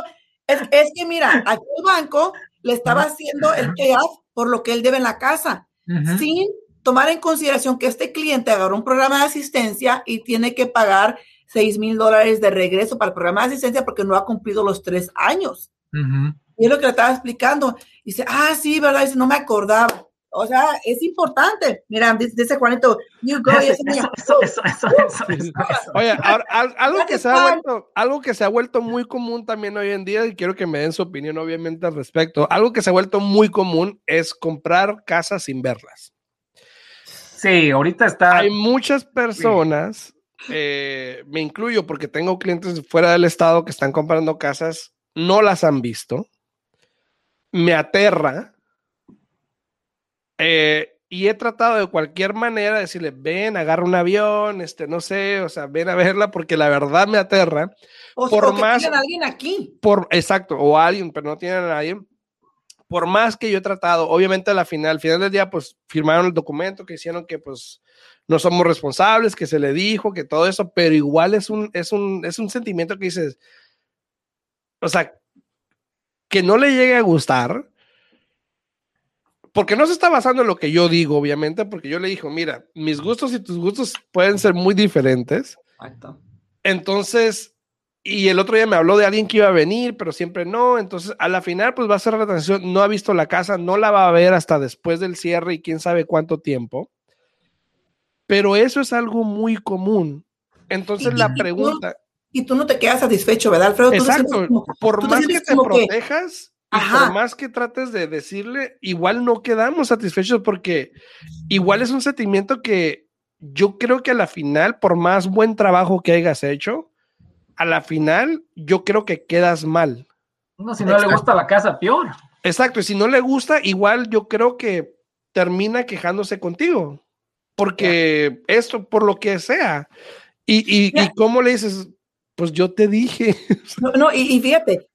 es, es que mira, aquí el banco le estaba haciendo el payoff por lo que él debe en la casa. sin tomar en consideración que este cliente agarró un programa de asistencia y tiene que pagar 6 mil dólares de regreso para el programa de asistencia porque no ha cumplido los tres años. Y es lo que le estaba explicando. dice, ah, sí, ¿verdad? Dice, no me acordaba. O sea, es importante. Mira, dice Juanito, you go. Oye, algo que, se ha vuelto, algo que se ha vuelto muy común también hoy en día, y quiero que me den su opinión obviamente al respecto, algo que se ha vuelto muy común es comprar casas sin verlas. Sí, ahorita está. Hay muchas personas, eh, me incluyo porque tengo clientes fuera del estado que están comprando casas, no las han visto. Me aterra eh, y he tratado de cualquier manera de decirle, ven, agarra un avión, este, no sé, o sea, ven a verla porque la verdad me aterra. O, por más, alguien aquí. Por, exacto, o alguien, pero no tienen a nadie. Por más que yo he tratado, obviamente a la final, al final del día, pues firmaron el documento que hicieron que pues no somos responsables, que se le dijo, que todo eso, pero igual es un, es un, es un sentimiento que dices, o sea, que no le llegue a gustar, porque no se está basando en lo que yo digo, obviamente, porque yo le dijo, mira, mis gustos y tus gustos pueden ser muy diferentes. Exacto. Entonces, y el otro día me habló de alguien que iba a venir, pero siempre no. Entonces, a la final, pues va a ser la transición. No ha visto la casa, no la va a ver hasta después del cierre y quién sabe cuánto tiempo. Pero eso es algo muy común. Entonces, la pregunta. y tú no te quedas satisfecho, ¿verdad, Alfredo? Exacto. Por más que te protejas, y por más que trates de decirle, igual no quedamos satisfechos porque igual es un sentimiento que yo creo que a la final, por más buen trabajo que hayas hecho, a la final yo creo que quedas mal. No, si no le gusta la casa, peor. Exacto, y si no le gusta, igual yo creo que termina quejándose contigo. Porque esto, por lo que sea. Y, y, y cómo le dices, pues yo te dije. No, no y, y fíjate,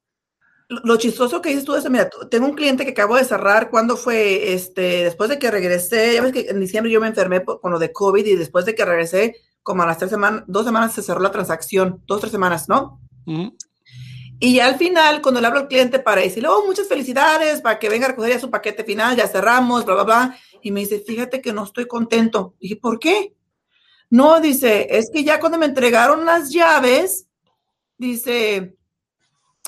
lo chistoso que dices tú es, mira, tengo un cliente que acabo de cerrar cuando fue, este, después de que regresé, ya ves que en diciembre yo me enfermé con lo de COVID y después de que regresé, como a las tres semanas, dos semanas se cerró la transacción, dos, tres semanas, ¿no? Y al final, cuando le hablo al cliente para decirle, oh, muchas felicidades, para que venga a recoger ya su paquete final, ya cerramos, bla, bla, bla, y me dice, fíjate que no estoy contento. dije, ¿por qué? No, dice, es que ya cuando me entregaron las llaves, dice,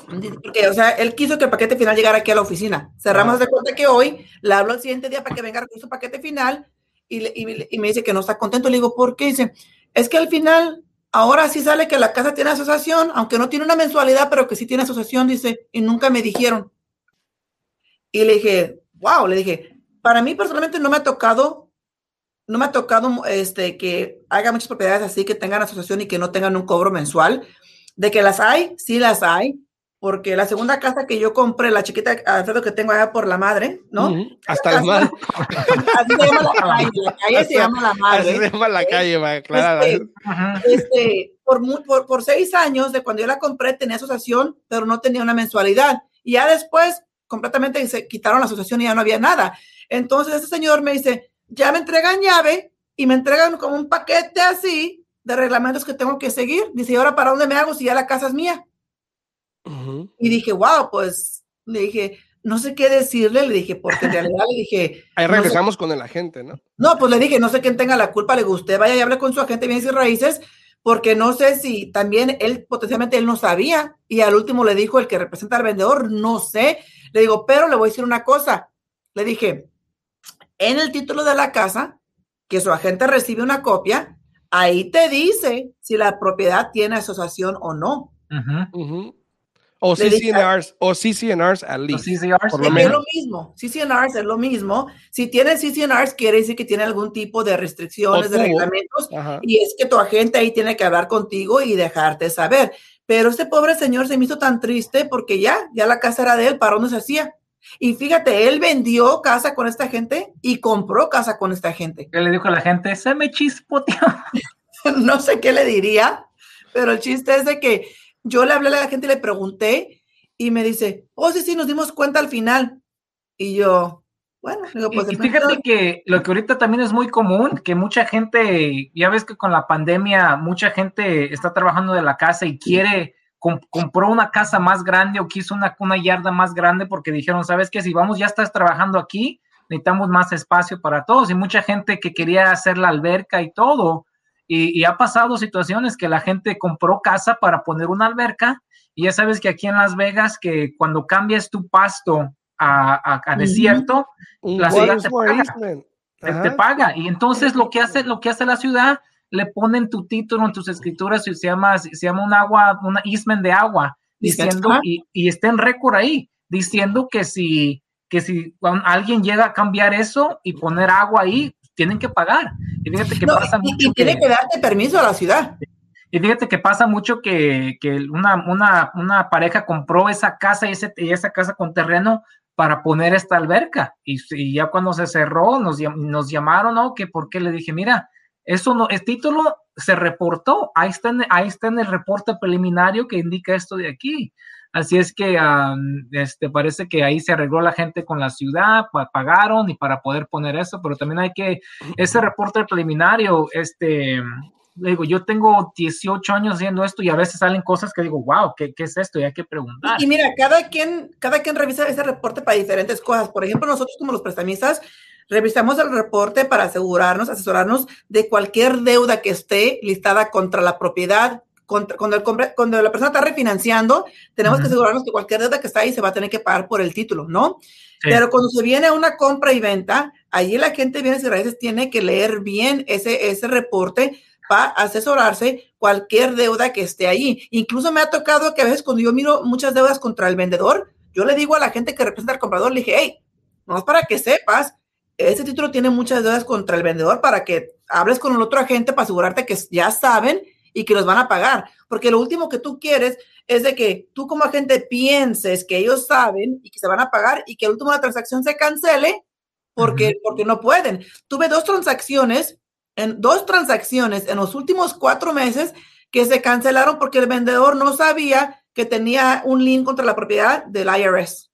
porque, o sea, él quiso que el paquete final llegara aquí a la oficina. Cerramos de cuenta que hoy le hablo el siguiente día para que venga con su paquete final y, y, me dice que no está contento. Le digo, ¿por qué? Dice, es que al final, ahora sí sale que la casa tiene asociación, aunque no tiene una mensualidad, pero que sí tiene asociación, dice, y nunca me dijeron. Y le dije, wow, le dije, para mí personalmente no me ha tocado, no me ha tocado este, que haga muchas propiedades así, que tengan asociación y que no tengan un cobro mensual. De que las hay, sí las hay, porque la segunda casa que yo compré, la chiquita Alfredo que tengo allá por la madre, ¿no? Hasta la madre. Así se llama la calle, la calle se llama la madre. Así se llama la calle, claro. Este, este, por, por, por, seis años de cuando yo la compré tenía asociación, pero no tenía una mensualidad. Y ya después completamente se quitaron la asociación y ya no había nada. Entonces ese señor me dice, ya me entregan llave y me entregan como un paquete así de reglamentos que tengo que seguir. Dice, ¿y ahora para dónde me hago si ya la casa es mía? Y dije, wow, pues le dije, no sé qué decirle, le dije, porque en realidad le dije. Ahí regresamos con el agente, ¿no? No, pues le dije, no sé quién tenga la culpa, le digo, usted vaya y hable con su agente bienes y raíces, porque no sé si también él, potencialmente él no sabía, y al último le dijo el que representa al vendedor, no sé. Le digo, pero le voy a decir una cosa. Le dije, en el título de la casa, que su agente recibe una copia, ahí te dice si la propiedad tiene asociación o no. O CCNRs, o CCNRs at least. CCNRs, por lo menos. Es lo mismo. CCNRs es lo mismo. Si tiene CCNRs, quiere decir que tiene algún tipo de restricciones, de reglamentos, y es que tu agente ahí tiene que hablar contigo y dejarte saber. Pero este pobre señor se me hizo tan triste porque ya, ya la casa era de él, ¿para dónde se hacía? Y fíjate, él vendió casa con esta gente y compró casa con esta gente. ¿Qué le dijo a la gente? Se me chispoteó. no sé qué le diría, pero el chiste es de que yo le hablé a la gente y le pregunté y me dice, oh, sí, sí, nos dimos cuenta al final. Y yo, bueno, digo, pues... Y, fíjate que lo que ahorita también es muy común, que mucha gente, ya ves que con la pandemia, mucha gente está trabajando de la casa y quiere, compró una casa más grande o quiso una, una yarda más grande porque dijeron, ¿sabes qué? Si vamos, ya estás trabajando aquí, necesitamos más espacio para todos y mucha gente que quería hacer la alberca y todo. Y, ha pasado situaciones que la gente compró casa para poner una alberca y ya sabes que aquí en Las Vegas que cuando cambias tu pasto a, desierto, la ciudad te paga, te paga. Y entonces lo que hace, lo que hace la ciudad, le ponen tu título en tus escrituras y se llama, se llama un agua, una ismen de agua, diciendo, y, y está en récord ahí, diciendo que si que si alguien llega a cambiar eso y poner agua ahí, tienen que pagar. Y fíjate que pasa mucho. Y tiene que, darte permiso a la ciudad. Y fíjate que pasa mucho que, una, una, una, pareja compró esa casa y, ese, esa casa con terreno para poner esta alberca. Y, ya cuando se cerró, nos, nos llamaron, ¿no? Que porque le dije, mira, eso no, el título se reportó, ahí está, ahí está en el reporte preliminario que indica esto de aquí. Así es que este, parece que ahí se arregló la gente con la ciudad, pagaron y para poder poner eso, pero también hay que, ese reporte preliminario, este, digo, yo tengo 18 años haciendo esto y a veces salen cosas que digo, wow, ¿qué, qué es esto? Y hay que preguntar. Y, mira, cada quien, cada quien revisa ese reporte para diferentes cosas. Por ejemplo, nosotros como los prestamistas, revisamos el reporte para asegurarnos, asesorarnos de cualquier deuda que esté listada contra la propiedad, cuando, el, cuando la persona está refinanciando, tenemos que asegurarnos que cualquier deuda que está ahí se va a tener que pagar por el título, ¿no? Pero cuando se viene a una compra y venta, allí la gente viene y raíces tiene que leer bien ese, ese reporte para asesorarse cualquier deuda que esté ahí. Incluso me ha tocado que a veces cuando yo miro muchas deudas contra el vendedor, yo le digo a la gente que representa al comprador, le dije, hey, no es para que sepas, ese título tiene muchas deudas contra el vendedor para que hables con el otro agente para asegurarte que ya saben y que los van a pagar. Porque lo último que tú quieres es de que tú como agente pienses que ellos saben y que se van a pagar y que al último la transacción se cancele porque, porque no pueden. Tuve dos transacciones, en dos transacciones en los últimos cuatro meses que se cancelaron porque el vendedor no sabía que tenía un link contra la propiedad del IRS.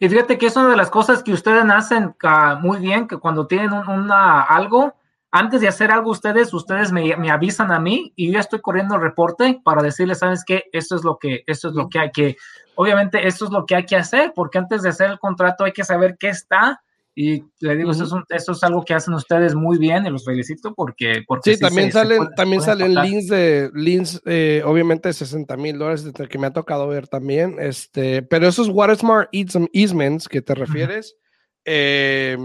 Y fíjate que es una de las cosas que ustedes hacen ah, muy bien, que cuando tienen una, algo, antes de hacer algo ustedes, ustedes me, me, avisan a mí y yo ya estoy corriendo el reporte para decirles, ¿sabes qué? Esto es lo que, esto es lo que hay que, obviamente esto es lo que hay que hacer, porque antes de hacer el contrato hay que saber qué está. Y le digo, eso, es es algo que hacen ustedes muy bien y los felicito porque... porque sí, también salen, también salen links de, links, eh, obviamente de 60 mil dólares que me ha tocado ver también, este, pero esos Watersmart easements que te refieres, eh,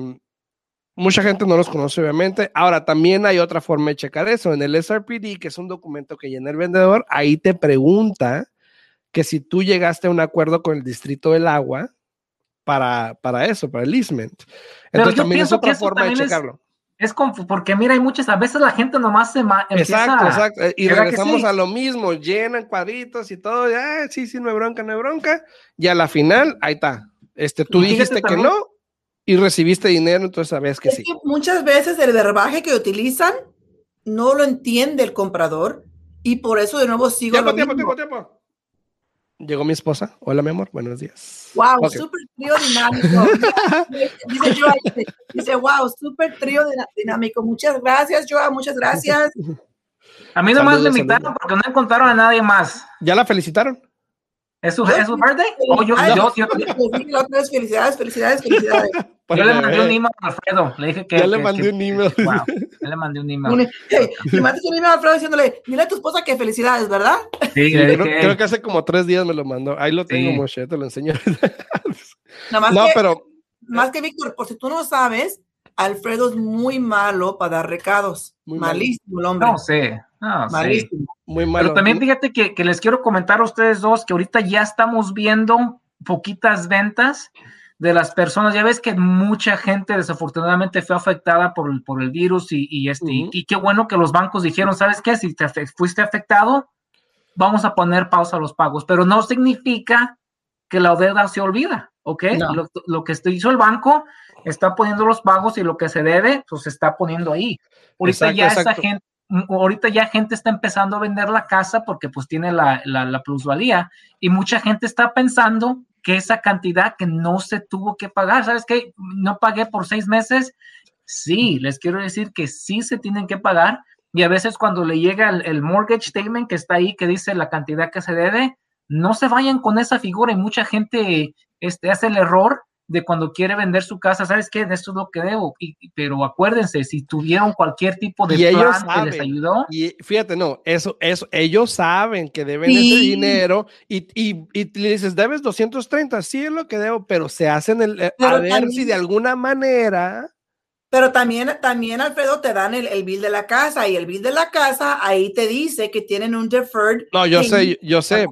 Mucha gente no los conoce, obviamente. Ahora, también hay otra forma de checar eso. En el SRPD, que es un documento que llena el vendedor, ahí te pregunta que si tú llegaste a un acuerdo con el distrito del agua para, para eso, para el easement. Entonces, también es otra forma de checarlo. Es, porque mira, hay muchas, a veces la gente nomás se Exacto, exacto. Y regresamos a lo mismo, llenan cuadritos y todo, ya, sí, sí, no hay bronca, no hay bronca. Y a la final, ahí está. Este, tú dijiste que no, y recibiste dinero, entonces sabes que sí. muchas veces el verbaje que utilizan no lo entiende el comprador y por eso de nuevo sigo. Tiempo, tiempo, tiempo, tiempo. Llegó mi esposa. Hola, mi amor. Buenos días. Wow, súper trío dinámico. dice Joa, dice, wow, súper trío dinámico. Muchas gracias, Joa, muchas gracias. A mí nomás me invitaron porque no encontraron a nadie más. ¿Ya la felicitaron? ¿Es su, ¿es su birthday? Oh, yo, yo, yo, felicidades, felicidades, felicidades. Yo le mandé un email a Alfredo. Le dije que. Ya le mandé un email. Wow, yo le mandé un email. Hey, y mandas un email a Alfredo diciéndole: Dile a tu esposa que felicidades, ¿verdad? Sí, creo, creo, que hace como tres días me lo mandó. Ahí lo tengo, sí. Moshe, te lo enseño. no, más no que, pero. Más que Víctor, por si tú no sabes, Alfredo es muy malo para dar recados. Muy Malísimo el hombre. No sé. No, Malísimo. Muy malo. Pero también fíjate que, que les quiero comentar a ustedes dos que ahorita ya estamos viendo poquitas ventas de las personas. Ya ves que mucha gente desafortunadamente fue afectada por, el, por el virus y, y este, y, qué bueno que los bancos dijeron, ¿sabes qué? Si te fuiste afectado, vamos a poner pausa a los pagos, pero no significa que la deuda se olvida, ¿ok? Lo, lo, que hizo el banco está poniendo los pagos y lo que se debe, pues se está poniendo ahí. Ahorita ya esa gente, ahorita ya gente está empezando a vender la casa porque pues tiene la, la, la plusvalía y mucha gente está pensando que esa cantidad que no se tuvo que pagar, ¿sabes qué? No pagué por seis meses. Sí, les quiero decir que sí se tienen que pagar y a veces cuando le llega el, mortgage statement que está ahí, que dice la cantidad que se debe, no se vayan con esa figura y mucha gente este, hace el error de cuando quiere vender su casa, ¿sabes qué? Esto es lo que debo. pero acuérdense, si tuvieron cualquier tipo de plan que les ayudó. Y fíjate, no, eso, eso, ellos saben que deben ese dinero y, y, y, le dices, debes 230, sí es lo que debo, pero se hacen el, eh, a ver si de alguna manera pero también, también, Alfredo, te dan el, el, bill de la casa y el bill de la casa ahí te dice que tienen un deferred. No, yo sé, yo sé.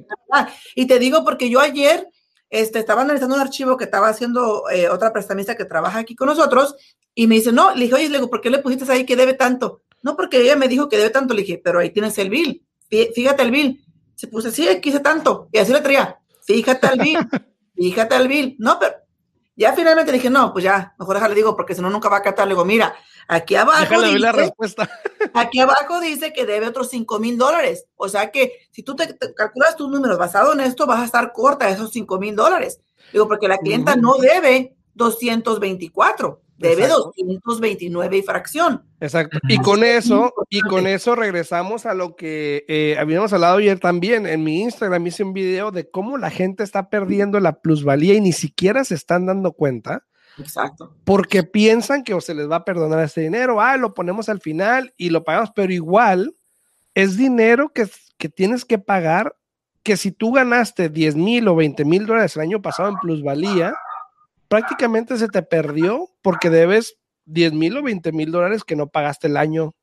Y te digo porque yo ayer este, estaba analizando un archivo que estaba haciendo eh, otra prestamista que trabaja aquí con nosotros y me dice, no, le dije, oye, le digo, ¿por qué le pusiste ahí que debe tanto? No, porque ella me dijo que debe tanto. Le dije, pero ahí tienes el bill. Fíjate el bill. Se puso, sí, aquí hice tanto. Y así le traía, fíjate el bill, fíjate el bill. No, pero ya finalmente dije, no, pues ya, mejor déjale digo, porque si no nunca va a catar. Le digo, mira, aquí abajo. Dice, la respuesta. Aquí abajo dice que debe otros 5 mil dólares. O sea que si tú te, calculas tus números basado en esto, vas a estar corta de esos 5 mil dólares. Digo, porque la clienta no debe 224 debe 229 y fracción. Exacto. Y con eso, y con eso regresamos a lo que eh, habíamos hablado ayer también. En mi Instagram hice un video de cómo la gente está perdiendo la plusvalía y ni siquiera se están dando cuenta. Exacto. Porque piensan que o se les va a perdonar ese dinero, ah, lo ponemos al final y lo pagamos, pero igual es dinero que, que tienes que pagar que si tú ganaste 10 mil o 20 mil dólares el año pasado en plusvalía, prácticamente se te perdió porque debes 10 mil o 20 mil dólares que no pagaste el año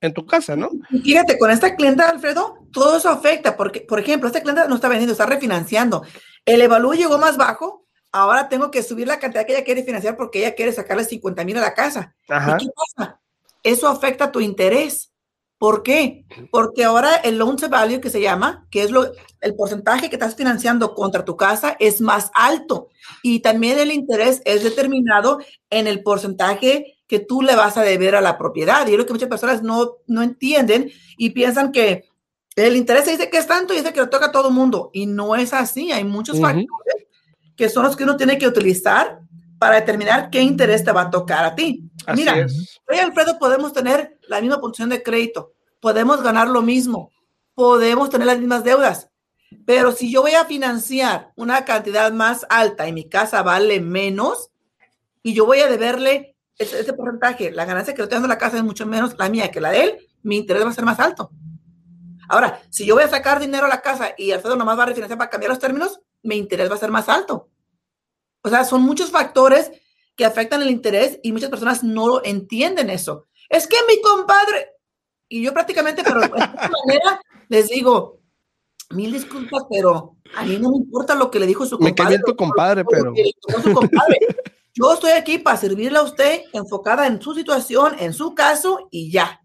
en tu casa, ¿no? fíjate, con esta clienta, Alfredo, todo eso afecta, porque, por ejemplo, esta clienta no está vendiendo, está refinanciando. El evalúo llegó más bajo, ahora tengo que subir la cantidad que ella quiere financiar porque ella quiere sacarle 50 mil a la casa. ¿Y qué pasa? Eso afecta tu interés. ¿Por qué? Porque ahora el loan to value que se llama, que es lo, el porcentaje que estás financiando contra tu casa, es más alto. Y también el interés es determinado en el porcentaje que tú le vas a deber a la propiedad. Y es lo que muchas personas no, no entienden y piensan que el interés se dice que es tanto y dice que lo toca a todo el mundo. Y no es así. Hay muchos factores que son los que uno tiene que utilizar para determinar qué interés te va a tocar a ti. Mira, yo y Alfredo podemos tener la misma posición de crédito, podemos ganar lo mismo, podemos tener las mismas deudas, pero si yo voy a financiar una cantidad más alta y mi casa vale menos y yo voy a deberle ese, porcentaje, la ganancia que le estoy dando a la casa es mucho menos la mía que la de él, mi interés va a ser más alto. Ahora, si yo voy a sacar dinero a la casa y Alfredo nomás va a refinanciar para cambiar los términos, mi interés va a ser más alto. O sea, son muchos factores que afectan el interés y muchas personas no entienden eso. Es que mi compadre, y yo prácticamente, pero de esta manera les digo, mil disculpas, pero a mí no me importa lo que le dijo su compadre. Me tu compadre, pero... Yo estoy aquí para servirle a usted, enfocada en su situación, en su caso y ya.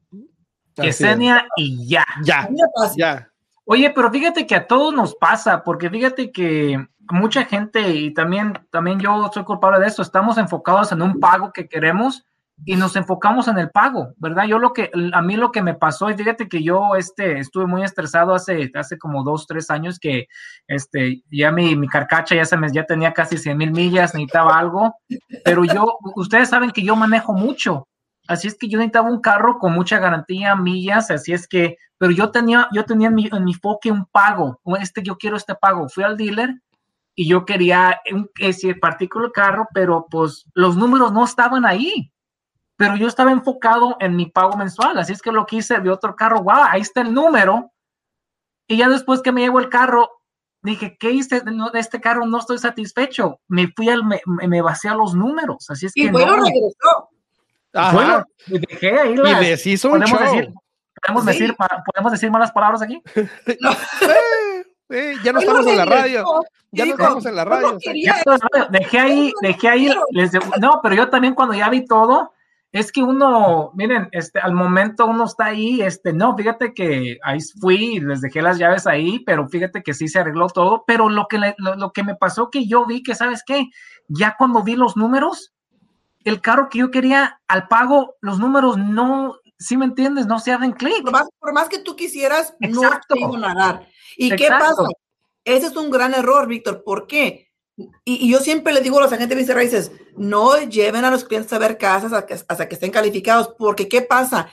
Yesenia y ya. Ya. Ya. Oye, pero fíjate que a todos nos pasa, porque fíjate que mucha gente, y también, también yo soy culpable de esto, estamos enfocados en un pago que queremos y nos enfocamos en el pago, ¿verdad? Yo lo que, a mí lo que me pasó, y fíjate que yo este, estuve muy estresado hace, hace como dos, tres años que este, ya mi, mi carcacha ya, se me, ya tenía casi 100 mil millas, necesitaba algo, pero yo, ustedes saben que yo manejo mucho, así es que yo necesitaba un carro con mucha garantía, millas, así es que, pero yo tenía, yo tenía en mi, en mi un pago, este, yo quiero este pago, fui al dealer y yo quería ese particular carro, pero pues los números no estaban ahí. Pero yo estaba enfocado en mi pago mensual, así es que lo que hice, vi otro carro, wow, ahí está el número. Y ya después que me llevo el carro, dije, ¿qué hice de este carro? No estoy satisfecho. Me fui al, me, me vacié a los números, así es que. Y bueno, no. regresó. Bueno, dejé ahí las, y deshizo un show. Decir, ¿podemos, decir, ¿Podemos decir malas palabras aquí? no. ya no estamos en la radio. Ya no estamos en la radio. Dejé ahí, dejé ahí. no, pero yo también cuando ya vi todo, es que uno, miren, este, al momento uno está ahí, este, no, fíjate que ahí fui, les dejé las llaves ahí, pero fíjate que sí se arregló todo, pero lo que, lo, que me pasó que yo vi que, ¿sabes qué? Ya cuando vi los números, el carro que yo quería al pago, los números no, si me entiendes, no se hacen clic. Por más, que tú quisieras, no te iban a dar. ¿Y qué pasa? Ese es un gran error, Víctor. ¿Por qué? Y, yo siempre le digo a los agentes de raíces, no lleven a los clientes a ver casas hasta que, estén calificados, porque ¿qué pasa?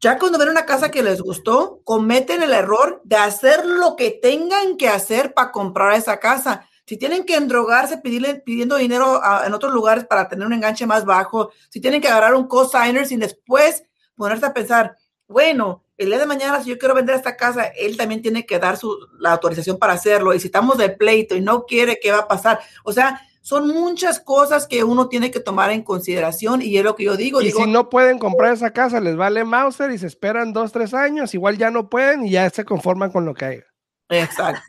Ya cuando ven una casa que les gustó, cometen el error de hacer lo que tengan que hacer para comprar esa casa. Si tienen que endrogarse pidiendo dinero en otros lugares para tener un enganche más bajo, si tienen que agarrar un cosigner sin después ponerse a pensar, bueno, el día de mañana si yo quiero vender esta casa, él también tiene que dar su, la autorización para hacerlo. Y si estamos de pleito y no quiere, ¿qué va a pasar? O sea, son muchas cosas que uno tiene que tomar en consideración y es lo que yo digo. Y si no pueden comprar esa casa, les vale Mauser y se esperan dos, tres años, igual ya no pueden y ya se conforman con lo que hay. Exacto.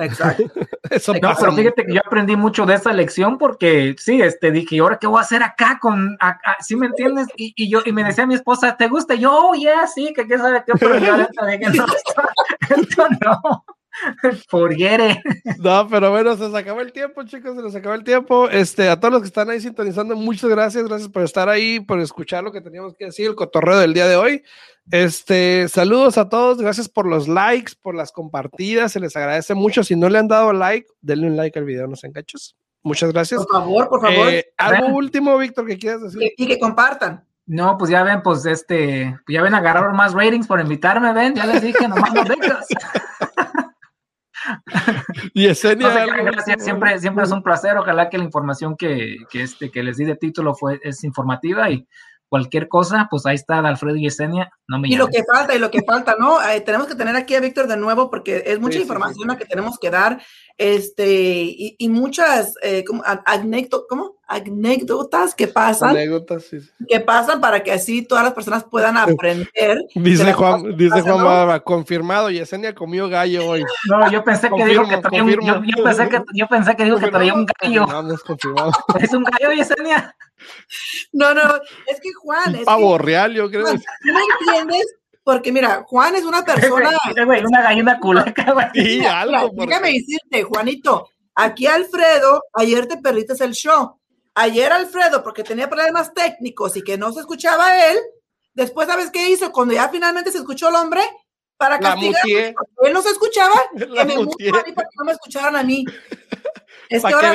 Exacto. Eso no, pero fíjate que yo aprendí mucho de esa lección porque sí, este, dije, ¿y ahora qué voy a hacer acá con, ¿sí me entiendes? Y, yo, y me decía mi esposa, ¿te gusta? yo, oh, yeah, sí, que qué sabe qué, pero yo esto no. Forget No, pero bueno, se nos acabó el tiempo, chicos, se nos acabó el tiempo. Este, a todos los que están ahí sintonizando, muchas gracias, gracias por estar ahí, por escuchar lo que teníamos que decir, el cotorreo del día de hoy. Este, saludos a todos, gracias por los likes, por las compartidas, se les agradece mucho. Si no le han dado like, denle un like al video, no se encachos. Muchas gracias. Por favor, por favor. Eh, algo último, Víctor, que quieras decir. Y que compartan. No, pues ya ven, pues este, ya ven, agarrar más ratings por invitarme, ven, ya les dije, nomás no vengas. y Esenia, gracias, siempre, siempre es un placer. Ojalá que la información que, que, este, que les di de título fue, es informativa y cualquier cosa, pues ahí está Alfredo y Esenia. No me y lo que falta, y lo que falta, ¿no? Eh, tenemos que tener aquí a Víctor de nuevo porque es mucha información la que tenemos que dar este, y, muchas eh, como, ¿cómo? Anécdotas que pasan. Anécdotas, sí, Que pasan para que así todas las personas puedan aprender. dice Juan, dice Juan Baba, confirmado, Yesenia comió gallo hoy. No, yo pensé que dijo que traía un, yo, yo, pensé que, yo pensé que dijo que traía un gallo. ¿Es un gallo, Yesenia? No, no, es que Juan. Un pavo real, yo creo. ¿No entiendes? Porque mira, Juan es una persona. una gallina culaca, Sí, algo. déjame decirte, Juanito, aquí Alfredo, ayer te perdiste el show. Ayer Alfredo, porque tenía problemas técnicos y que no se escuchaba él, después, ¿sabes qué hizo? Cuando ya finalmente se escuchó el hombre, para castigar, él no se escuchaba, que me mutié. para que no me escucharan a mí. Es que ahora,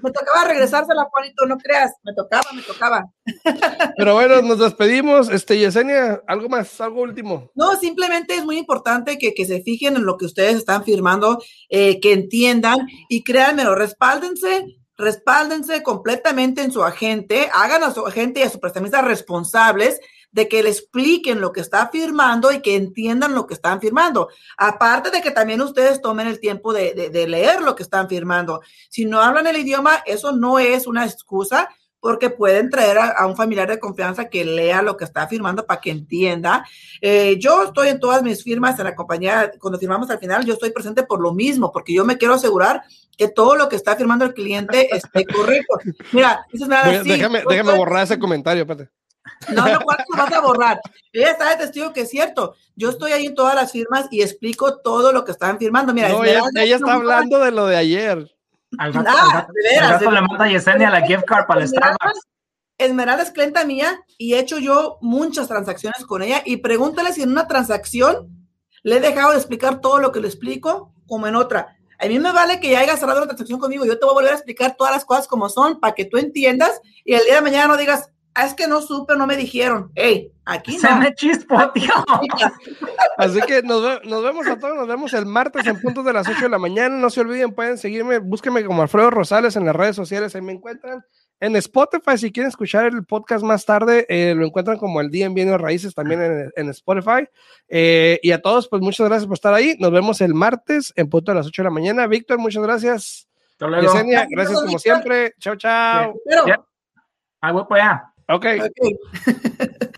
me, tocaba, regresarse la Juanito, no creas, me tocaba, me tocaba. Pero bueno, nos despedimos. Este, Yesenia, ¿algo más, algo último? No, simplemente es muy importante que, que se fijen en lo que ustedes están firmando, eh, que entiendan y créanme, respáldense, respáldense completamente en su agente, hagan a su agente y a su prestamista responsables de que le expliquen lo que está firmando y que entiendan lo que están firmando. Aparte de que también ustedes tomen el tiempo de, leer lo que están firmando. Si no hablan el idioma, eso no es una excusa porque pueden traer a, un familiar de confianza que lea lo que está firmando para que entienda. Eh, yo estoy en todas mis firmas en la compañía, cuando firmamos al final, yo estoy presente por lo mismo, porque yo me quiero asegurar que todo lo que está firmando el cliente esté correcto. Mira, eso es nada así. Déjame, déjame borrar ese comentario, espérate. No, no, ¿cuánto vas a borrar? Ella está de testigo que es cierto. Yo estoy ahí en todas las firmas y explico todo lo que están firmando. Mira, ella, está hablando de lo de ayer. Al rato, ah, le manda Yesenia la gift card para el Starbucks. Esmeralda es clienta mía y he hecho yo muchas transacciones con ella y pregúntale si en una transacción le he dejado de explicar todo lo que le explico como en otra. A mí me vale que ya hayas cerrado una transacción conmigo, yo te voy a volver a explicar todas las cosas como son para que tú entiendas y el día de mañana no digas, Ah, es que no supe, no me dijeron. Hey, aquí Se me chispoteó. Así que nos, vemos a todos, nos vemos el martes en puntos de las 8 de la mañana. No se olviden, pueden seguirme, búsquenme como Alfredo Rosales en las redes sociales, ahí me encuentran. En Spotify, si quieren escuchar el podcast más tarde, eh, lo encuentran como el día en Bienes Raíces también en, Spotify. Eh, y a todos, pues muchas gracias por estar ahí. Nos vemos el martes en punto de las 8 de la mañana. Víctor, muchas gracias. Yesenia, gracias como siempre. Chao, chao. Ahí voy para allá. Okay. okay.